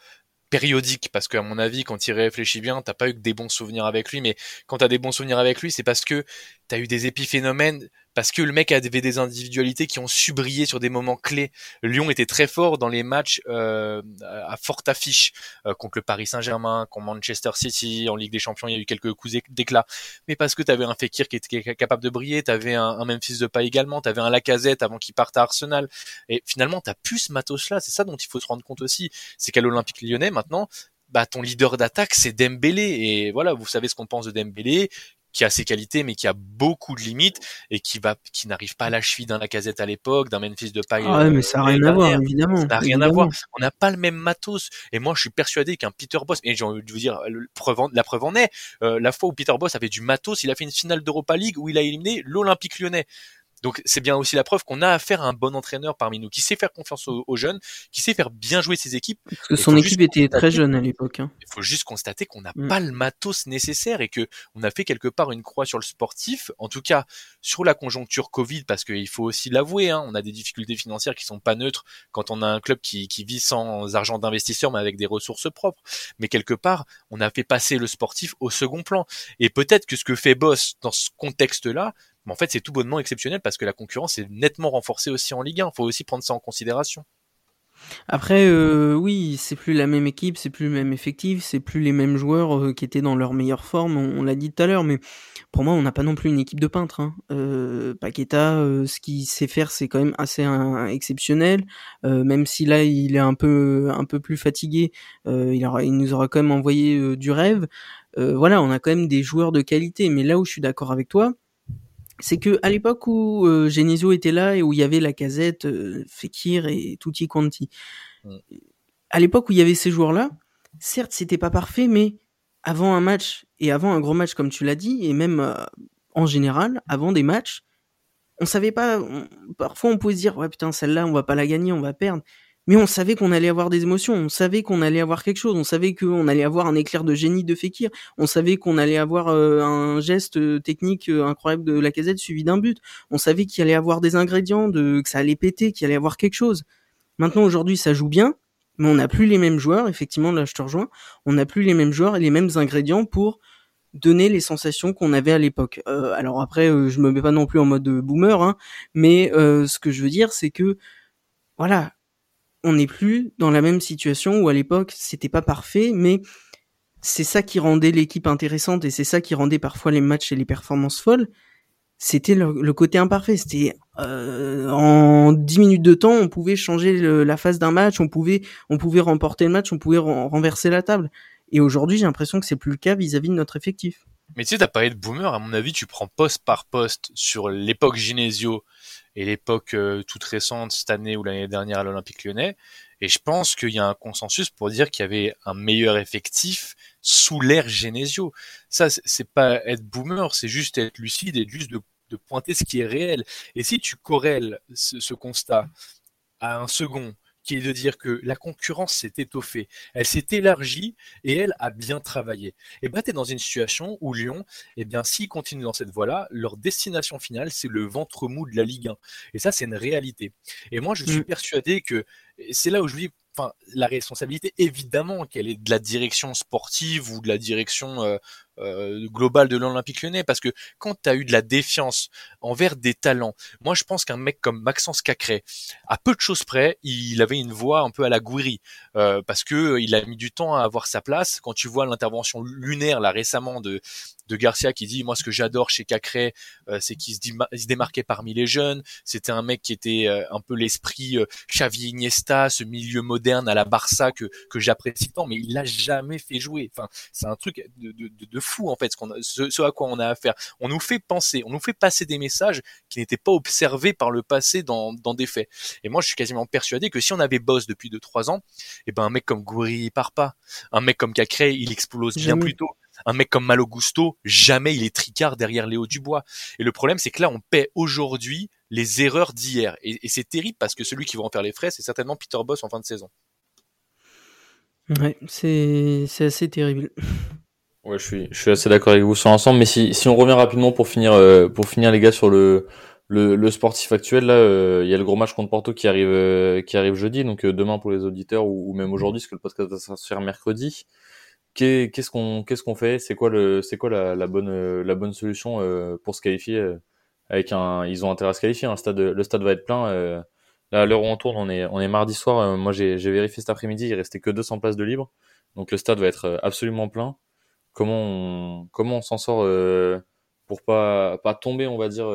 périodique, parce qu'à mon avis, quand il réfléchit bien, t'as pas eu que des bons souvenirs avec lui, mais quand t'as des bons souvenirs avec lui, c'est parce que t'as eu des épiphénomènes, parce que le mec avait des individualités qui ont su briller sur des moments clés. Lyon était très fort dans les matchs euh, à forte affiche euh, contre le Paris Saint-Germain, contre Manchester City, en Ligue des Champions, il y a eu quelques coups d'éclat. Mais parce que t'avais un Fekir qui était capable de briller, t'avais un, un Memphis de pas également, t'avais un Lacazette avant qu'il parte à Arsenal. Et finalement, t'as plus ce matos-là. C'est ça dont il faut se rendre compte aussi. C'est qu'à l'Olympique lyonnais, maintenant, bah, ton leader d'attaque, c'est Dembélé. Et voilà, vous savez ce qu'on pense de Dembélé qui a ses qualités mais qui a beaucoup de limites et qui va qui n'arrive pas à la cheville d'un Lacazette à l'époque, d'un Memphis de paille. Ah ouais, mais ça n'a rien à voir, évidemment. Ça n'a rien à voir. On n'a pas le même matos. Et moi, je suis persuadé qu'un Peter Boss, et j'ai envie de vous dire, le preuve en- la preuve en est, euh, la fois où Peter Boss avait du matos, il a fait une finale d'Europa League où il a éliminé l'Olympique lyonnais. Donc c'est bien aussi la preuve qu'on a affaire à un bon entraîneur parmi nous, qui sait faire confiance aux, aux jeunes, qui sait faire bien jouer ses équipes. Parce que son équipe était très jeune à l'époque. hein. Il faut juste constater qu'on n'a Mm. pas le matos nécessaire et que on a fait quelque part une croix sur le sportif, en tout cas sur la conjoncture Covid, parce qu'il faut aussi l'avouer, hein, on a des difficultés financières qui sont pas neutres quand on a un club qui, qui vit sans argent d'investisseur mais avec des ressources propres. Mais quelque part, on a fait passer le sportif au second plan. Et peut-être que ce que fait Boss dans ce contexte-là, mais en fait, c'est tout bonnement exceptionnel parce que la concurrence est nettement renforcée aussi en Ligue 1. Il faut aussi prendre ça en considération. Après, euh, oui, c'est plus la même équipe, c'est plus le même effectif, c'est plus les mêmes joueurs euh, qui étaient dans leur meilleure forme. On, l'a dit tout à l'heure, mais pour moi, on n'a pas non plus une équipe de peintres. Hein. Euh, Paqueta, euh, ce qu'il sait faire, c'est quand même assez un- exceptionnel. Euh, même si là, il est un peu un peu plus fatigué, euh, il, aura, il nous aura quand même envoyé euh, du rêve. Euh, voilà, on a quand même des joueurs de qualité. Mais là où je suis d'accord avec toi, c'est que à l'époque où euh, Genesio était là et où il y avait la casette, Fekir et Tutti Quanti, Mm. à l'époque où il y avait ces joueurs-là, certes c'était pas parfait, mais avant un match et avant un gros match comme tu l'as dit, et même euh, en général, avant des matchs, on savait pas. on- parfois on pouvait se dire ouais putain celle-là on va pas la gagner, on va perdre. Mais on savait qu'on allait avoir des émotions, on savait qu'on allait avoir quelque chose, on savait qu'on allait avoir un éclair de génie de Fekir, on savait qu'on allait avoir euh, un geste euh, technique euh, incroyable de la casette suivi d'un but, on savait qu'il allait avoir des ingrédients, de, que ça allait péter, qu'il allait avoir quelque chose. Maintenant aujourd'hui ça joue bien, mais on n'a plus les mêmes joueurs, effectivement là je te rejoins, on n'a plus les mêmes joueurs et les mêmes ingrédients pour donner les sensations qu'on avait à l'époque. Alors après, je me mets pas non plus en mode boomer, hein, mais ce que je veux dire, c'est que voilà, on n'est plus dans la même situation où à l'époque c'était pas parfait, mais c'est ça qui rendait l'équipe intéressante et c'est ça qui rendait parfois les matchs et les performances folles. C'était le, côté imparfait. C'était euh, en 10 minutes de temps, on pouvait changer la phase d'un match, on pouvait, remporter le match, on pouvait ren- renverser la table. Et aujourd'hui, j'ai l'impression que c'est plus le cas vis-à-vis de notre effectif. Mais tu sais, t'as parlé de boomer, à mon avis, tu prends poste par poste sur l'époque Genesio et l'époque euh, toute récente cette année ou l'année dernière à l'Olympique Lyonnais. Et je pense qu'il y a un consensus pour dire qu'il y avait un meilleur effectif sous l'ère Genesio. Ça, c'est pas être boomer, c'est juste être lucide et juste de, pointer ce qui est réel. Et si tu corrèles ce constat à un second qui est de dire que la concurrence s'est étoffée, elle s'est élargie et elle a bien travaillé. Et ben, tu es dans une situation où Lyon, eh bien, s'ils continuent dans cette voie-là, leur destination finale, c'est le ventre mou de la Ligue 1. Et ça, c'est une réalité. Et moi, je suis mm. persuadé que c'est là où je dis, enfin, la responsabilité, évidemment, qu'elle est de la direction sportive ou de la direction euh, euh, globale de l'Olympique lyonnais, parce que quand tu as eu de la défiance envers des talents, moi je pense qu'un mec comme Maxence Cacré, à peu de choses près, il avait une voix un peu à la Gouiri, euh, parce que il a mis du temps à avoir sa place. Quand tu vois l'intervention lunaire là récemment de de Garcia qui dit moi ce que j'adore chez Cacré euh, c'est qu'il se, démarquait parmi les jeunes. C'était un mec qui était euh, un peu l'esprit euh, Xavi Iniesta ce milieu moderne à la Barça que que j'apprécie tant mais il l'a jamais fait jouer. Enfin c'est un truc de, de, de, fou en fait ce, qu'on ce, à quoi on a affaire. On nous fait penser on nous fait passer des messages qui n'étaient pas observés par le passé dans, dans des faits. Et moi je suis quasiment persuadé que si on avait Boss depuis 2-3 ans et eh ben un mec comme Goury il part pas un mec comme Cacré il explose bien plus tôt un mec comme Malo Gusto, jamais il est tricard derrière Léo Dubois. Et le problème, c'est que là, on paie aujourd'hui les erreurs d'hier. Et, c'est terrible parce que celui qui va en faire les frais, c'est certainement Peter Boss en fin de saison. Ouais, c'est assez terrible. Ouais, je suis, je suis assez d'accord avec vous sur l'ensemble. Mais si, si on revient rapidement pour finir, euh, pour finir les gars sur le, le, le sportif actuel, là, euh, il y a le gros match contre Porto qui arrive, euh, qui arrive jeudi, donc demain pour les auditeurs ou, même aujourd'hui, parce que le podcast va se faire mercredi qu'est-ce qu'on qu'est-ce qu'on fait? C'est quoi le c'est quoi la, la, bonne la bonne solution euh, pour se qualifier euh, avec un ils ont intérêt à se qualifier un stade le stade va être plein euh, là à l'heure où on tourne on est on est mardi soir moi j'ai j'ai vérifié cet après-midi il restait que 200 places de libre. Donc le stade va être absolument plein. Comment on comment on s'en sort pour pas pas tomber on va dire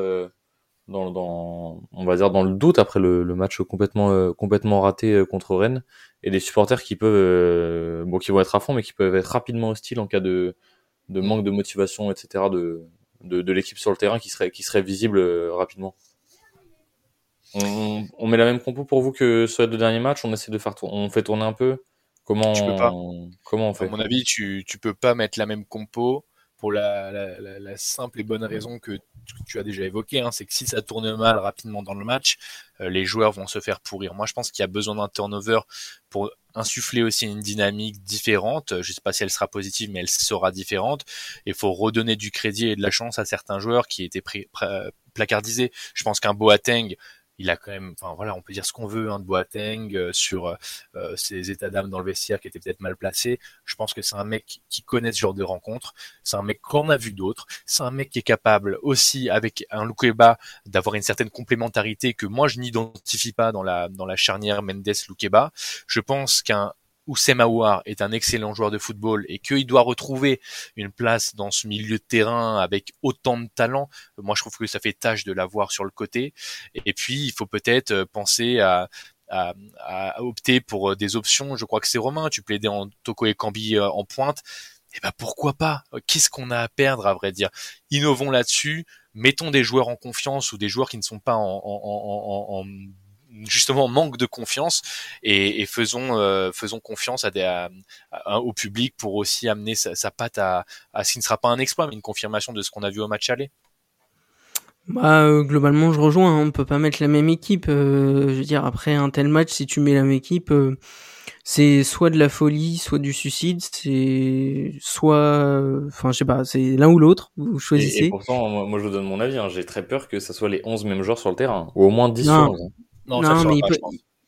dans, dans, on va dire dans le doute après le, le match complètement euh, complètement raté euh, contre Rennes et des supporters qui peuvent euh, bon qui vont être à fond mais qui peuvent être rapidement hostiles en cas de de manque de motivation etc de de, de l'équipe sur le terrain qui serait qui serait visible rapidement. On, on, met la même compo pour vous que sur les deux derniers matchs? On essaie de faire on fait tourner un peu? Comment tu peux pas. comment on fait? À mon avis, tu tu peux pas mettre la même compo pour la, la, la, simple et bonne raison que tu as déjà évoqué, hein, c'est que si ça tourne mal rapidement dans le match, euh, les joueurs vont se faire pourrir. Moi, je pense qu'il y a besoin d'un turnover pour insuffler aussi une dynamique différente. Je sais pas si elle sera positive, mais elle sera différente. Il faut redonner du crédit et de la chance à certains joueurs qui étaient placardisés. Je pense qu'un Boateng, il a quand même, enfin voilà, on peut dire ce qu'on veut hein, de Boateng euh, sur euh, ses états d'âme dans le vestiaire qui étaient peut-être mal placés. Je pense que c'est un mec qui connaît ce genre de rencontres. C'est un mec qu'on a vu d'autres. C'est un mec qui est capable aussi avec un Loukeba d'avoir une certaine complémentarité que moi je n'identifie pas dans la dans la charnière Mendes Loukeba. Je pense qu'un Oussem Aouar est un excellent joueur de football et qu'il doit retrouver une place dans ce milieu de terrain avec autant de talent, moi je trouve que ça fait tâche de l'avoir sur le côté. Et puis il faut peut-être euh, penser à, opter pour euh, des options. Je crois que c'est Romain, tu plaidais en Toko et Cambi euh, en pointe. Eh ben pourquoi pas? Qu'est-ce qu'on a à perdre à vrai dire? Innovons là-dessus, mettons des joueurs en confiance ou des joueurs qui ne sont pas en justement manque de confiance et, faisons euh, faisons confiance à des, au public pour aussi amener sa, patte à, à ce qui ne sera pas un exploit mais une confirmation de ce qu'on a vu au match aller. Bah euh, globalement je rejoins, hein. on peut pas mettre la même équipe. Euh, je veux dire après un tel match, si tu mets la même équipe, c'est soit de la folie, soit du suicide, c'est soit, enfin je sais pas, c'est l'un ou l'autre. Vous choisissez. Et, pourtant moi, je vous donne mon avis, hein. j'ai très peur que ça soit les 11 mêmes joueurs sur le terrain ou au moins 10 sur 11. Non, mais il peut,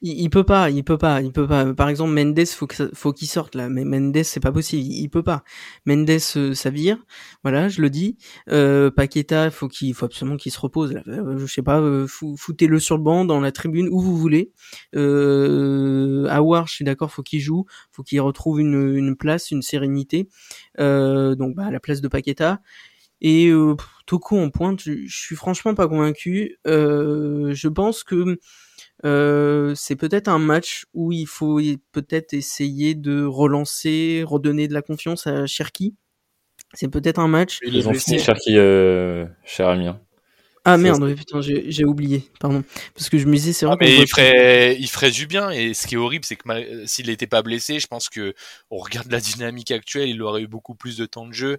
il, peut pas, il peut pas, il peut pas. Par exemple, Mendes, faut que faut qu'il sorte là. Mais Mendes, c'est pas possible, il, peut pas. Mendes, euh, ça vire. Voilà, je le dis. Euh, Paqueta, faut qu'il, faut absolument qu'il se repose. Là. Euh, je sais pas, euh, foutez-le sur le banc, dans la tribune, où vous voulez. Euh, Awar, je suis d'accord, faut qu'il joue, faut qu'il retrouve une, une place, une sérénité. Euh, donc, bah, à la place de Paqueta. Et euh, Toko en pointe, je, je suis franchement pas convaincu. Euh, je pense que euh, c'est peut-être un match où il faut peut-être essayer de relancer, redonner de la confiance à Cherki. C'est peut-être un match. Ils ont fini Cherki, euh, cher ami. Hein. Ah merde, oui, putain, j'ai oublié, pardon. Parce que je me disais, c'est vrai. Ah, mais il ferait, il ferait du bien. Et ce qui est horrible, c'est que s'il n'était pas blessé, je pense que on regarde la dynamique actuelle, il aurait eu beaucoup plus de temps de jeu.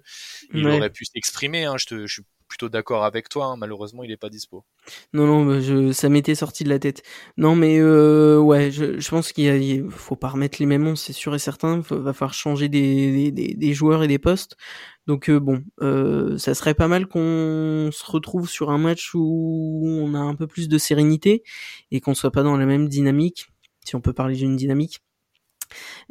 Il aurait pu s'exprimer. Hein. Je, te, je suis plutôt d'accord avec toi. Hein. Malheureusement, il est pas dispo. Non, non, bah, je, ça m'était sorti de la tête. Non, mais euh, ouais, je, je pense qu'il faut pas remettre les mêmes noms, c'est sûr et certain. Va falloir changer des, des, des, joueurs et des postes. Donc euh, bon, euh, ça serait pas mal qu'on se retrouve sur un match où on a un peu plus de sérénité et qu'on soit pas dans la même dynamique, si on peut parler d'une dynamique.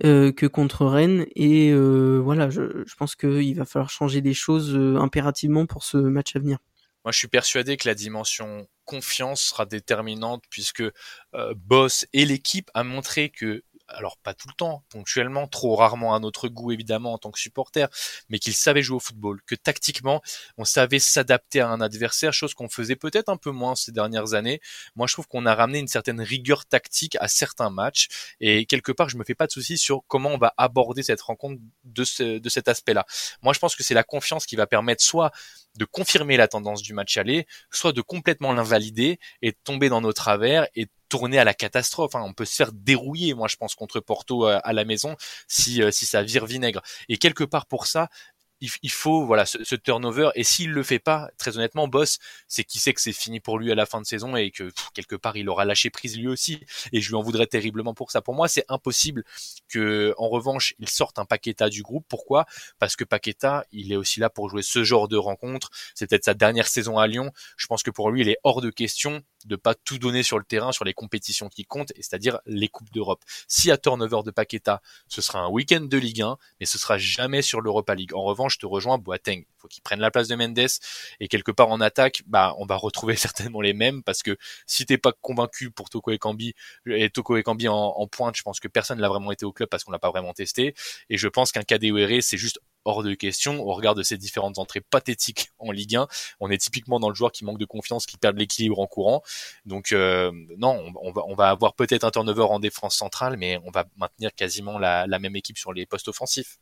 Euh, que contre Rennes et euh, voilà je, pense qu'il va falloir changer des choses euh, impérativement pour ce match à venir. Moi, je suis persuadé que la dimension confiance sera déterminante puisque Boss et l'équipe a montré que alors pas tout le temps, ponctuellement, trop rarement à notre goût évidemment en tant que supporter, mais qu'il savait jouer au football, que tactiquement on savait s'adapter à un adversaire, chose qu'on faisait peut-être un peu moins ces dernières années. Moi je trouve qu'on a ramené une certaine rigueur tactique à certains matchs et quelque part je me fais pas de soucis sur comment on va aborder cette rencontre de, ce, de cet aspect-là. Moi je pense que c'est la confiance qui va permettre soit de confirmer la tendance du match aller, soit de complètement l'invalider et de tomber dans nos travers et tourner à la catastrophe. Hein. On peut se faire dérouiller, moi je pense, contre Porto euh, à la maison si, euh, si ça vire vinaigre. Et quelque part pour ça, il, faut voilà ce, turnover. Et s'il le fait pas très honnêtement boss c'est qu'il sait que c'est fini pour lui à la fin de saison et que quelque part il aura lâché prise lui aussi. Et je lui en voudrais terriblement pour ça. Pour moi c'est impossible que en revanche il sorte un Paqueta du groupe. Pourquoi? Parce que Paqueta il est aussi là pour jouer ce genre de rencontre. C'est peut-être sa dernière saison à Lyon. Je pense que pour lui il est hors de question de pas tout donner sur le terrain sur les compétitions qui comptent, c'est-à-dire les coupes d'Europe. Si à turnover de Paqueta, ce sera un week-end de Ligue 1, mais ce sera jamais sur l'Europa League. En revanche, je te rejoins, Boateng, il faut qu'il prenne la place de Mendes et quelque part en attaque, bah on va retrouver *laughs* certainement les mêmes parce que si t'es pas convaincu pour Toko et Kambi et Toko et Kambi en, pointe, je pense que personne l'a vraiment été au club parce qu'on l'a pas vraiment testé et je pense qu'un KDOR c'est juste hors de question au regard de ces différentes entrées pathétiques en Ligue 1. On est typiquement dans le joueur qui manque de confiance, qui perd l'équilibre en courant. Donc euh, non, on, va, avoir peut-être un turnover en défense centrale, mais on va maintenir quasiment la même équipe sur les postes offensifs.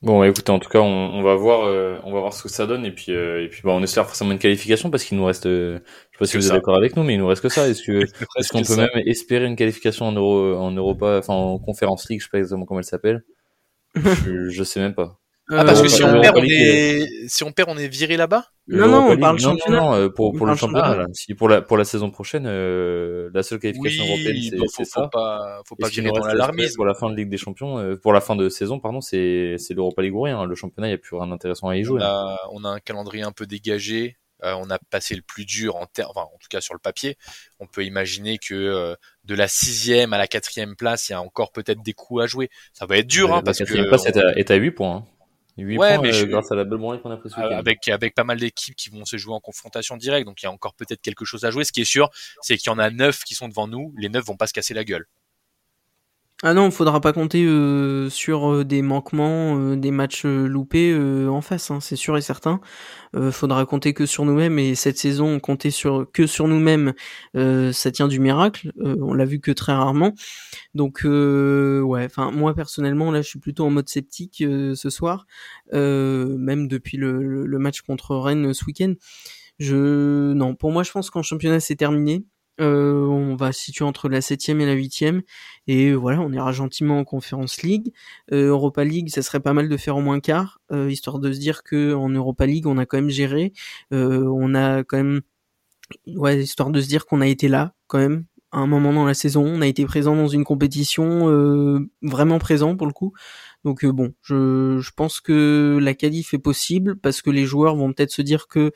Bon, écoutez, en tout cas, on, on va voir, euh, on va voir ce que ça donne, et puis, euh, et puis, bah, on espère forcément une qualification parce qu'il nous reste, euh, je sais pas si vous êtes d'accord avec nous, mais il nous reste que ça. Est-ce que, *laughs* est-ce qu'on peut même espérer une qualification en Euro, en Europa, enfin en Conférence League, je sais pas exactement comment elle s'appelle. *laughs* je, je sais même pas. Ah, parce que si on, perd, on est... si on perd, on est viré là-bas Non, non, on parle championnat. Non, non, pour, pour le championnat. Là. Si pour la, pour la saison prochaine, euh, la seule qualification oui, européenne, c'est ça. Faut pas, faut pas virer dans l'alarmisme. Pour la fin de Ligue des Champions, euh, pour la fin de saison, pardon, c'est l'Europa League ou rien. Le championnat, il n'y a plus rien d'intéressant à y jouer. On a, on a un calendrier un peu dégagé. Euh, on a passé le plus dur en termes, enfin, en tout cas sur le papier. On peut imaginer que euh, de la sixième à la quatrième place, il y a encore peut-être des coups à jouer. Ça va être dur, hein, parce que. La quatrième place est à, est à 8 points. Hein. 8 ouais, points, mais euh, grâce à la belle qu'on a pris ce avec avec pas mal d'équipes qui vont se jouer en confrontation directe, donc il y a encore peut-être quelque chose à jouer. Ce qui est sûr, c'est qu'il y en a 9 qui sont devant nous. Les 9 vont pas se casser la gueule. Ah non, faudra pas compter euh, sur euh, des manquements, euh, des matchs loupés en face, hein, c'est sûr et certain. faudra compter que sur nous-mêmes et cette saison, compter sur que sur nous-mêmes, ça tient du miracle. on l'a vu que très rarement. Donc ouais, enfin moi personnellement là, je suis plutôt en mode sceptique ce soir, même depuis le, le, match contre Rennes ce week-end. Je non, pour moi, je pense qu'en championnat c'est terminé. Euh, on va se situer entre la septième et la huitième et voilà, on ira gentiment en Conference League. Euh, Europa League, ça serait pas mal de faire au moins quart, euh, histoire de se dire que en Europa League, on a quand même géré, on a quand même, ouais, histoire de se dire qu'on a été là quand même à un moment dans la saison, on a été présent dans une compétition vraiment présent pour le coup. Donc bon, je, pense que la qualif est possible parce que les joueurs vont peut-être se dire que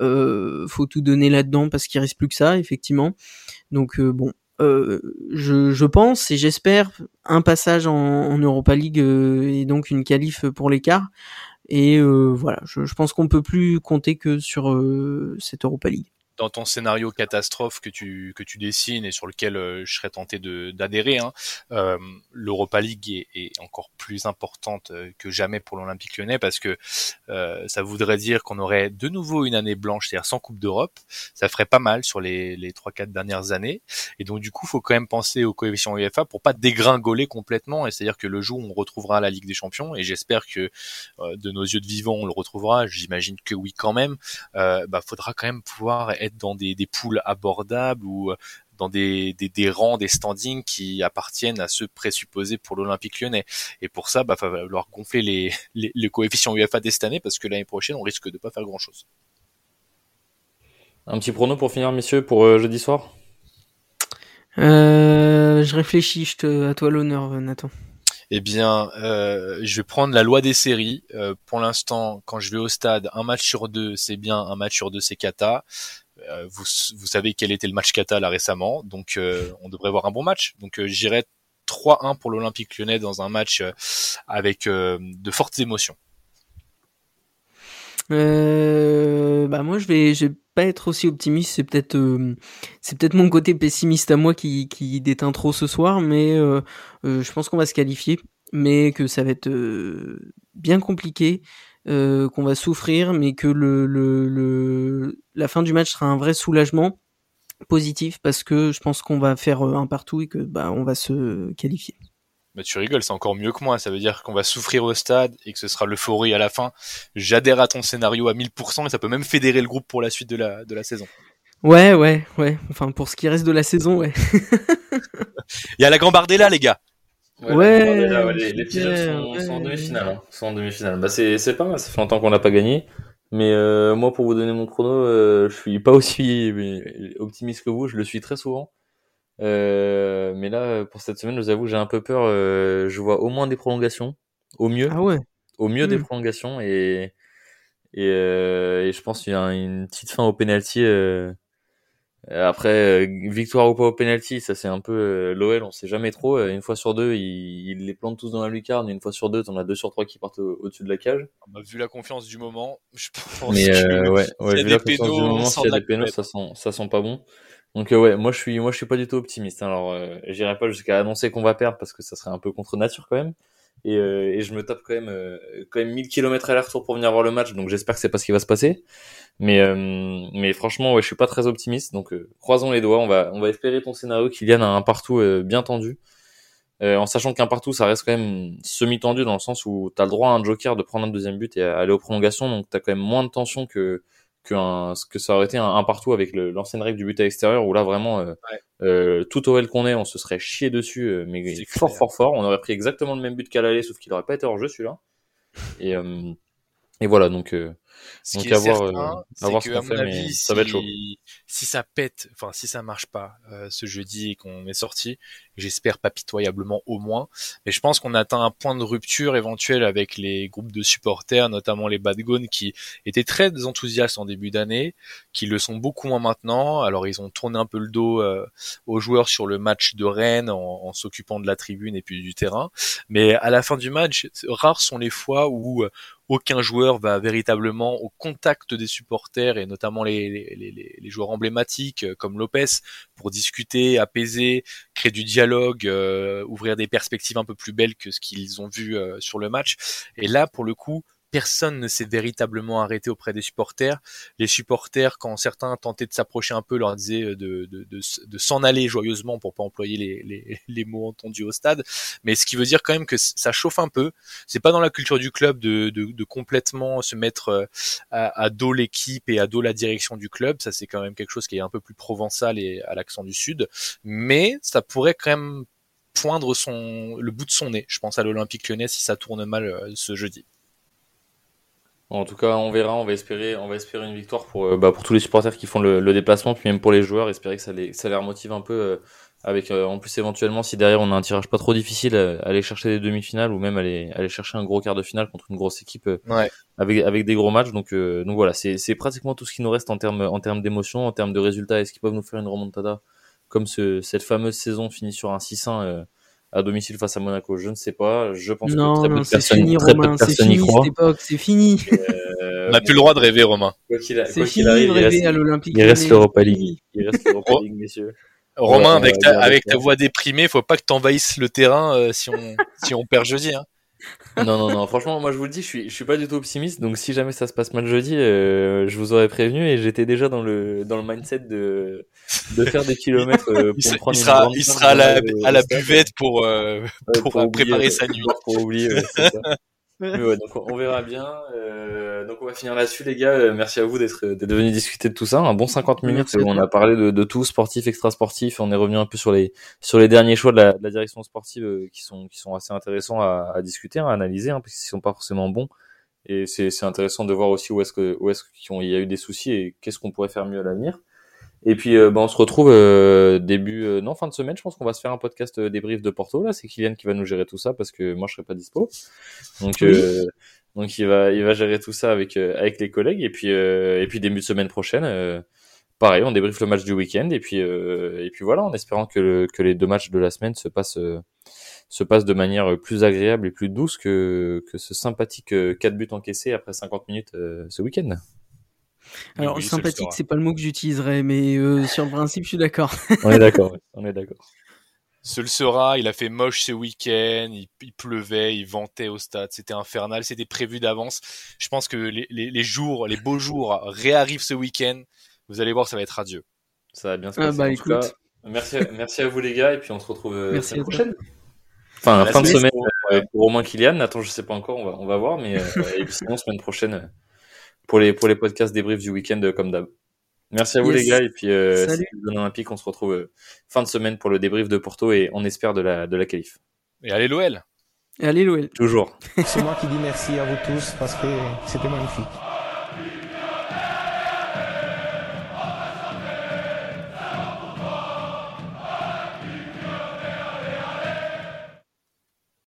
euh, faut tout donner là-dedans parce qu'il reste plus que ça, effectivement. Donc euh, bon, euh, je, pense et j'espère un passage en, Europa League et donc une qualif pour l'écart. Et voilà, je, je, pense qu'on peut plus compter que sur cette Europa League. Dans ton scénario catastrophe que tu que tu dessines et sur lequel euh, je serais tenté de d'adhérer, hein, euh, l'Europa League est, est, encore plus importante euh, que jamais pour l'Olympique Lyonnais parce que euh, ça voudrait dire qu'on aurait de nouveau une année blanche, c'est-à-dire sans Coupe d'Europe. Ça ferait pas mal sur les les trois quatre dernières années et donc du coup, faut quand même penser au coefficient UEFA pour pas dégringoler complètement. Et c'est-à-dire que le jour où on retrouvera la Ligue des Champions et j'espère que de nos yeux de vivant on le retrouvera, j'imagine que oui quand même, bah faudra quand même pouvoir être dans des, des poules abordables ou euh, dans des, des, des, rangs, des standings qui appartiennent à ceux présupposés pour l'Olympique lyonnais. Et pour ça, bah, va falloir gonfler les, *laughs* les, les coefficients UEFA dès cette année parce que l'année prochaine, on risque de pas faire grand-chose. Un petit prono pour finir, messieurs, pour euh, jeudi soir? Euh, Je réfléchis, je te, à toi l'honneur, Nathan. Eh bien, euh, je vais prendre la loi des séries. Euh, pour l'instant, quand je vais au stade, un match sur deux, c'est bien, un match sur deux, c'est cata. Euh, vous, savez quel était le match Kata là récemment, donc euh, on devrait voir un bon match. Donc euh, j'irai 3-1 pour l'Olympique lyonnais dans un match avec de fortes émotions. bah moi je vais vais pas être aussi optimiste c'est peut-être c'est peut-être mon côté pessimiste à moi qui déteint trop ce soir mais je pense qu'on va se qualifier mais que ça va être bien compliqué euh, qu'on va souffrir, mais que le, le, le, la fin du match sera un vrai soulagement positif parce que je pense qu'on va faire euh, un partout et que bah on va se qualifier. Bah tu rigoles, c'est encore mieux que moi. Ça veut dire qu'on va souffrir au stade et que ce sera l'euphorie à la fin. J'adhère à ton scénario à 1000% et ça peut même fédérer le groupe pour la suite de la, de la saison. Ouais, ouais, ouais. Enfin, pour ce qui reste de la saison, ouais. *laughs* Il y a la Gambardella, les gars. Ouais, ouais, les, les, petits jeunes sont, sont, en demi-finale. Hein. Sont en demi-finale. Bah c'est c'est pas mal. Ça fait longtemps qu'on n'a pas gagné. Mais euh, moi, pour vous donner mon chrono, euh, je suis pas *laughs* aussi optimiste que vous. Je le suis très souvent. Euh, mais là, pour cette semaine, je vous avoue, j'ai un peu peur. Euh, je vois au moins des prolongations, au mieux. Ah ouais. Au mieux mmh. des prolongations et et, euh, et je pense qu'il y a une petite fin au penalty. Euh, après, euh, victoire ou pas au penalty, ça c'est un peu euh, l'OL, on sait jamais trop. Une fois sur deux, ils, les plantent tous dans la lucarne. Une fois sur deux, t'en as deux sur trois qui partent au-dessus de la cage. On a vu la confiance du moment, *laughs* je pense. Mais euh, ouais, ouais, vu la confiance du moment, s'il y a des pénaux, ça sent, ça sent pas bon. Donc ouais, moi je suis, moi je suis pas du tout optimiste. Hein. Alors, euh, j'irai pas jusqu'à annoncer qu'on va perdre parce que ça serait un peu contre nature quand même. Et, euh, et je me tape quand même, euh, quand même 1000 km à l'air-retour pour venir voir le match. Donc j'espère que c'est pas ce qui va se passer. Mais, euh, mais franchement, ouais, je suis pas très optimiste. Donc, euh, croisons les doigts. On va, on va espérer ton scénario Kylian a un partout euh, bien tendu. en sachant qu'un partout, ça reste quand même semi-tendu dans le sens où tu as le droit à un joker de prendre un deuxième but et aller aux prolongations. Donc, tu as quand même moins de tension que, que, un, que ça aurait été un, un partout avec l'ancienne règle du but à l'extérieur où là, vraiment, euh, ouais. tout OL qu'on est, on se serait chié dessus, mais fort, clair. fort, fort. On aurait pris exactement le même but qu'à l'aller, sauf qu'il aurait pas été hors jeu celui-là. Et, et voilà, donc ce Donc qui est voir, certain, euh, c'est que, à mon fait, avis, ça si, va être chaud. si ça pète, enfin, si ça marche pas euh, ce jeudi et qu'on est sorti, j'espère pas pitoyablement au moins, mais je pense qu'on atteint un point de rupture éventuel avec les groupes de supporters, notamment les Bad Gone, qui étaient très enthousiastes en début d'année, qui le sont beaucoup moins maintenant. Alors, ils ont tourné un peu le dos euh, aux joueurs sur le match de Rennes en, en s'occupant de la tribune et puis du terrain, mais à la fin du match, rares sont les fois où aucun joueur va véritablement au contact des supporters et notamment les joueurs emblématiques euh, comme Lopez pour discuter, apaiser, créer du dialogue, euh, ouvrir des perspectives un peu plus belles que ce qu'ils ont vu euh, sur le match. Et là, pour le coup, personne ne s'est véritablement arrêté auprès des supporters. Les supporters, quand certains tentaient de s'approcher un peu, leur disaient de, de, s'en aller joyeusement pour pas employer *laughs* les, mots entendus au stade. Mais ce qui veut dire quand même que ça chauffe un peu. C'est pas dans la culture du club de, complètement se mettre euh, à, à dos l'équipe et à dos la direction du club. Ça, c'est quand même quelque chose qui est un peu plus provençal et à l'accent du sud. Mais ça pourrait quand même poindre son le bout de son nez. Je pense à l'Olympique Lyonnais si ça tourne mal euh, ce jeudi. En tout cas, on verra, on va espérer, on va espérer une victoire pour, euh, bah, pour tous les supporters qui font le, le, déplacement, puis même pour les joueurs, espérer que ça les, ça les remotive un peu, euh, avec euh, en plus éventuellement si derrière on a un tirage pas trop difficile, aller chercher des demi-finales ou même aller, aller chercher un gros quart de finale contre une grosse équipe ouais. avec, avec des gros matchs. Donc, donc voilà, c'est, c'est pratiquement tout ce qui nous reste en termes, en termes d'émotion, en termes de résultats. Est-ce qu'ils peuvent nous faire une remontada comme ce, cette fameuse saison finie sur un 6-1 à domicile face à Monaco, je ne sais pas. Je pense Non, que très peu non, de c'est personnes, fini, très peu de Romain. C'est personnes y fini croient. cette époque. C'est fini. *laughs* Euh, On n'a plus le droit de rêver, Romain. quoi qu'il a- C'est fini arrive, de il rêver reste, à l'Olympique. il reste l'Europa League. Il reste l'Europa Oh. League, messieurs. Romain, avec ta, avec ta voix déprimée, faut pas que t'envahisses le terrain euh, si on si on perd jeudi. Hein. Non, non, non. Franchement, moi, je vous le dis, je suis, je suis pas du tout optimiste. Donc, si jamais ça se passe mal jeudi, euh, je vous aurais prévenu et j'étais déjà dans le, dans le mindset de, de faire des kilomètres euh, pour Il, prendre il sera il sera à la à la stade. buvette pour euh, Ouais, pour, oublier, préparer euh, sa nuit. Pour oublier, ouais, c'est ça. *laughs* Mais ouais, donc on verra bien. Euh, donc on va finir là-dessus, les gars. Euh, Merci à vous d'être d'être venus discuter de tout ça. Un bon 50 minutes. Où on a parlé de, de tout, sportif, extra-sportif. On est revenu un peu sur les sur les derniers choix de la, de la direction sportive euh, qui sont qui sont assez intéressants à, à discuter, à analyser, hein, parce qu'ils sont pas forcément bons. Et c'est c'est intéressant de voir aussi où est-ce que où est-ce qu'il y a eu des soucis et qu'est-ce qu'on pourrait faire mieux à l'avenir. Et puis, euh, bah, on se retrouve euh, début, euh, non, fin de semaine. Je pense qu'on va se faire un podcast euh, débrief de Porto. Là, c'est Kylian qui va nous gérer tout ça parce que moi, je serai pas dispo. Donc, Oui. euh, donc il va, il va gérer tout ça avec euh, avec les collègues. Et puis, euh, et puis début de semaine prochaine, euh, pareil, on débriefe le match du week-end. Et puis, euh, et puis voilà, en espérant que le, que les deux matchs de la semaine se passent euh, se passent de manière plus agréable et plus douce que que ce sympathique euh, 4 buts encaissés après 50 minutes euh, ce week-end. Alors, Oui, sympathique, c'est pas le mot que j'utiliserais, mais euh, *laughs* sur le principe, je suis d'accord. *laughs* On est d'accord. on est d'accord. Ce le sera, il a fait moche ce week-end, il, il pleuvait, il ventait au stade, c'était infernal, c'était prévu d'avance. Je pense que les, les, les jours, les beaux jours réarrivent ce week-end. Vous allez voir, ça va être radieux. Ça va bien se Ah passer. bah, En tout écoute. cas, merci, à- merci à vous les gars et puis on se retrouve euh, Merci semaine à toi. prochaine. Enfin, la fin de semaine euh, pour Romain Kylian. Attends, je sais pas encore, on va, on va voir, mais euh, et puis sinon semaine prochaine euh, pour les pour les podcasts débriefs du week-end euh, comme d'hab. Merci à vous Yes. les gars et puis euh, Salut. c'est le Olympique, on se retrouve euh, fin de semaine pour le débrief de Porto et on espère de la de la qualif. Et allez l'OL Allez, l'OL. Toujours. *laughs* C'est moi qui dis merci à vous tous parce que c'était magnifique.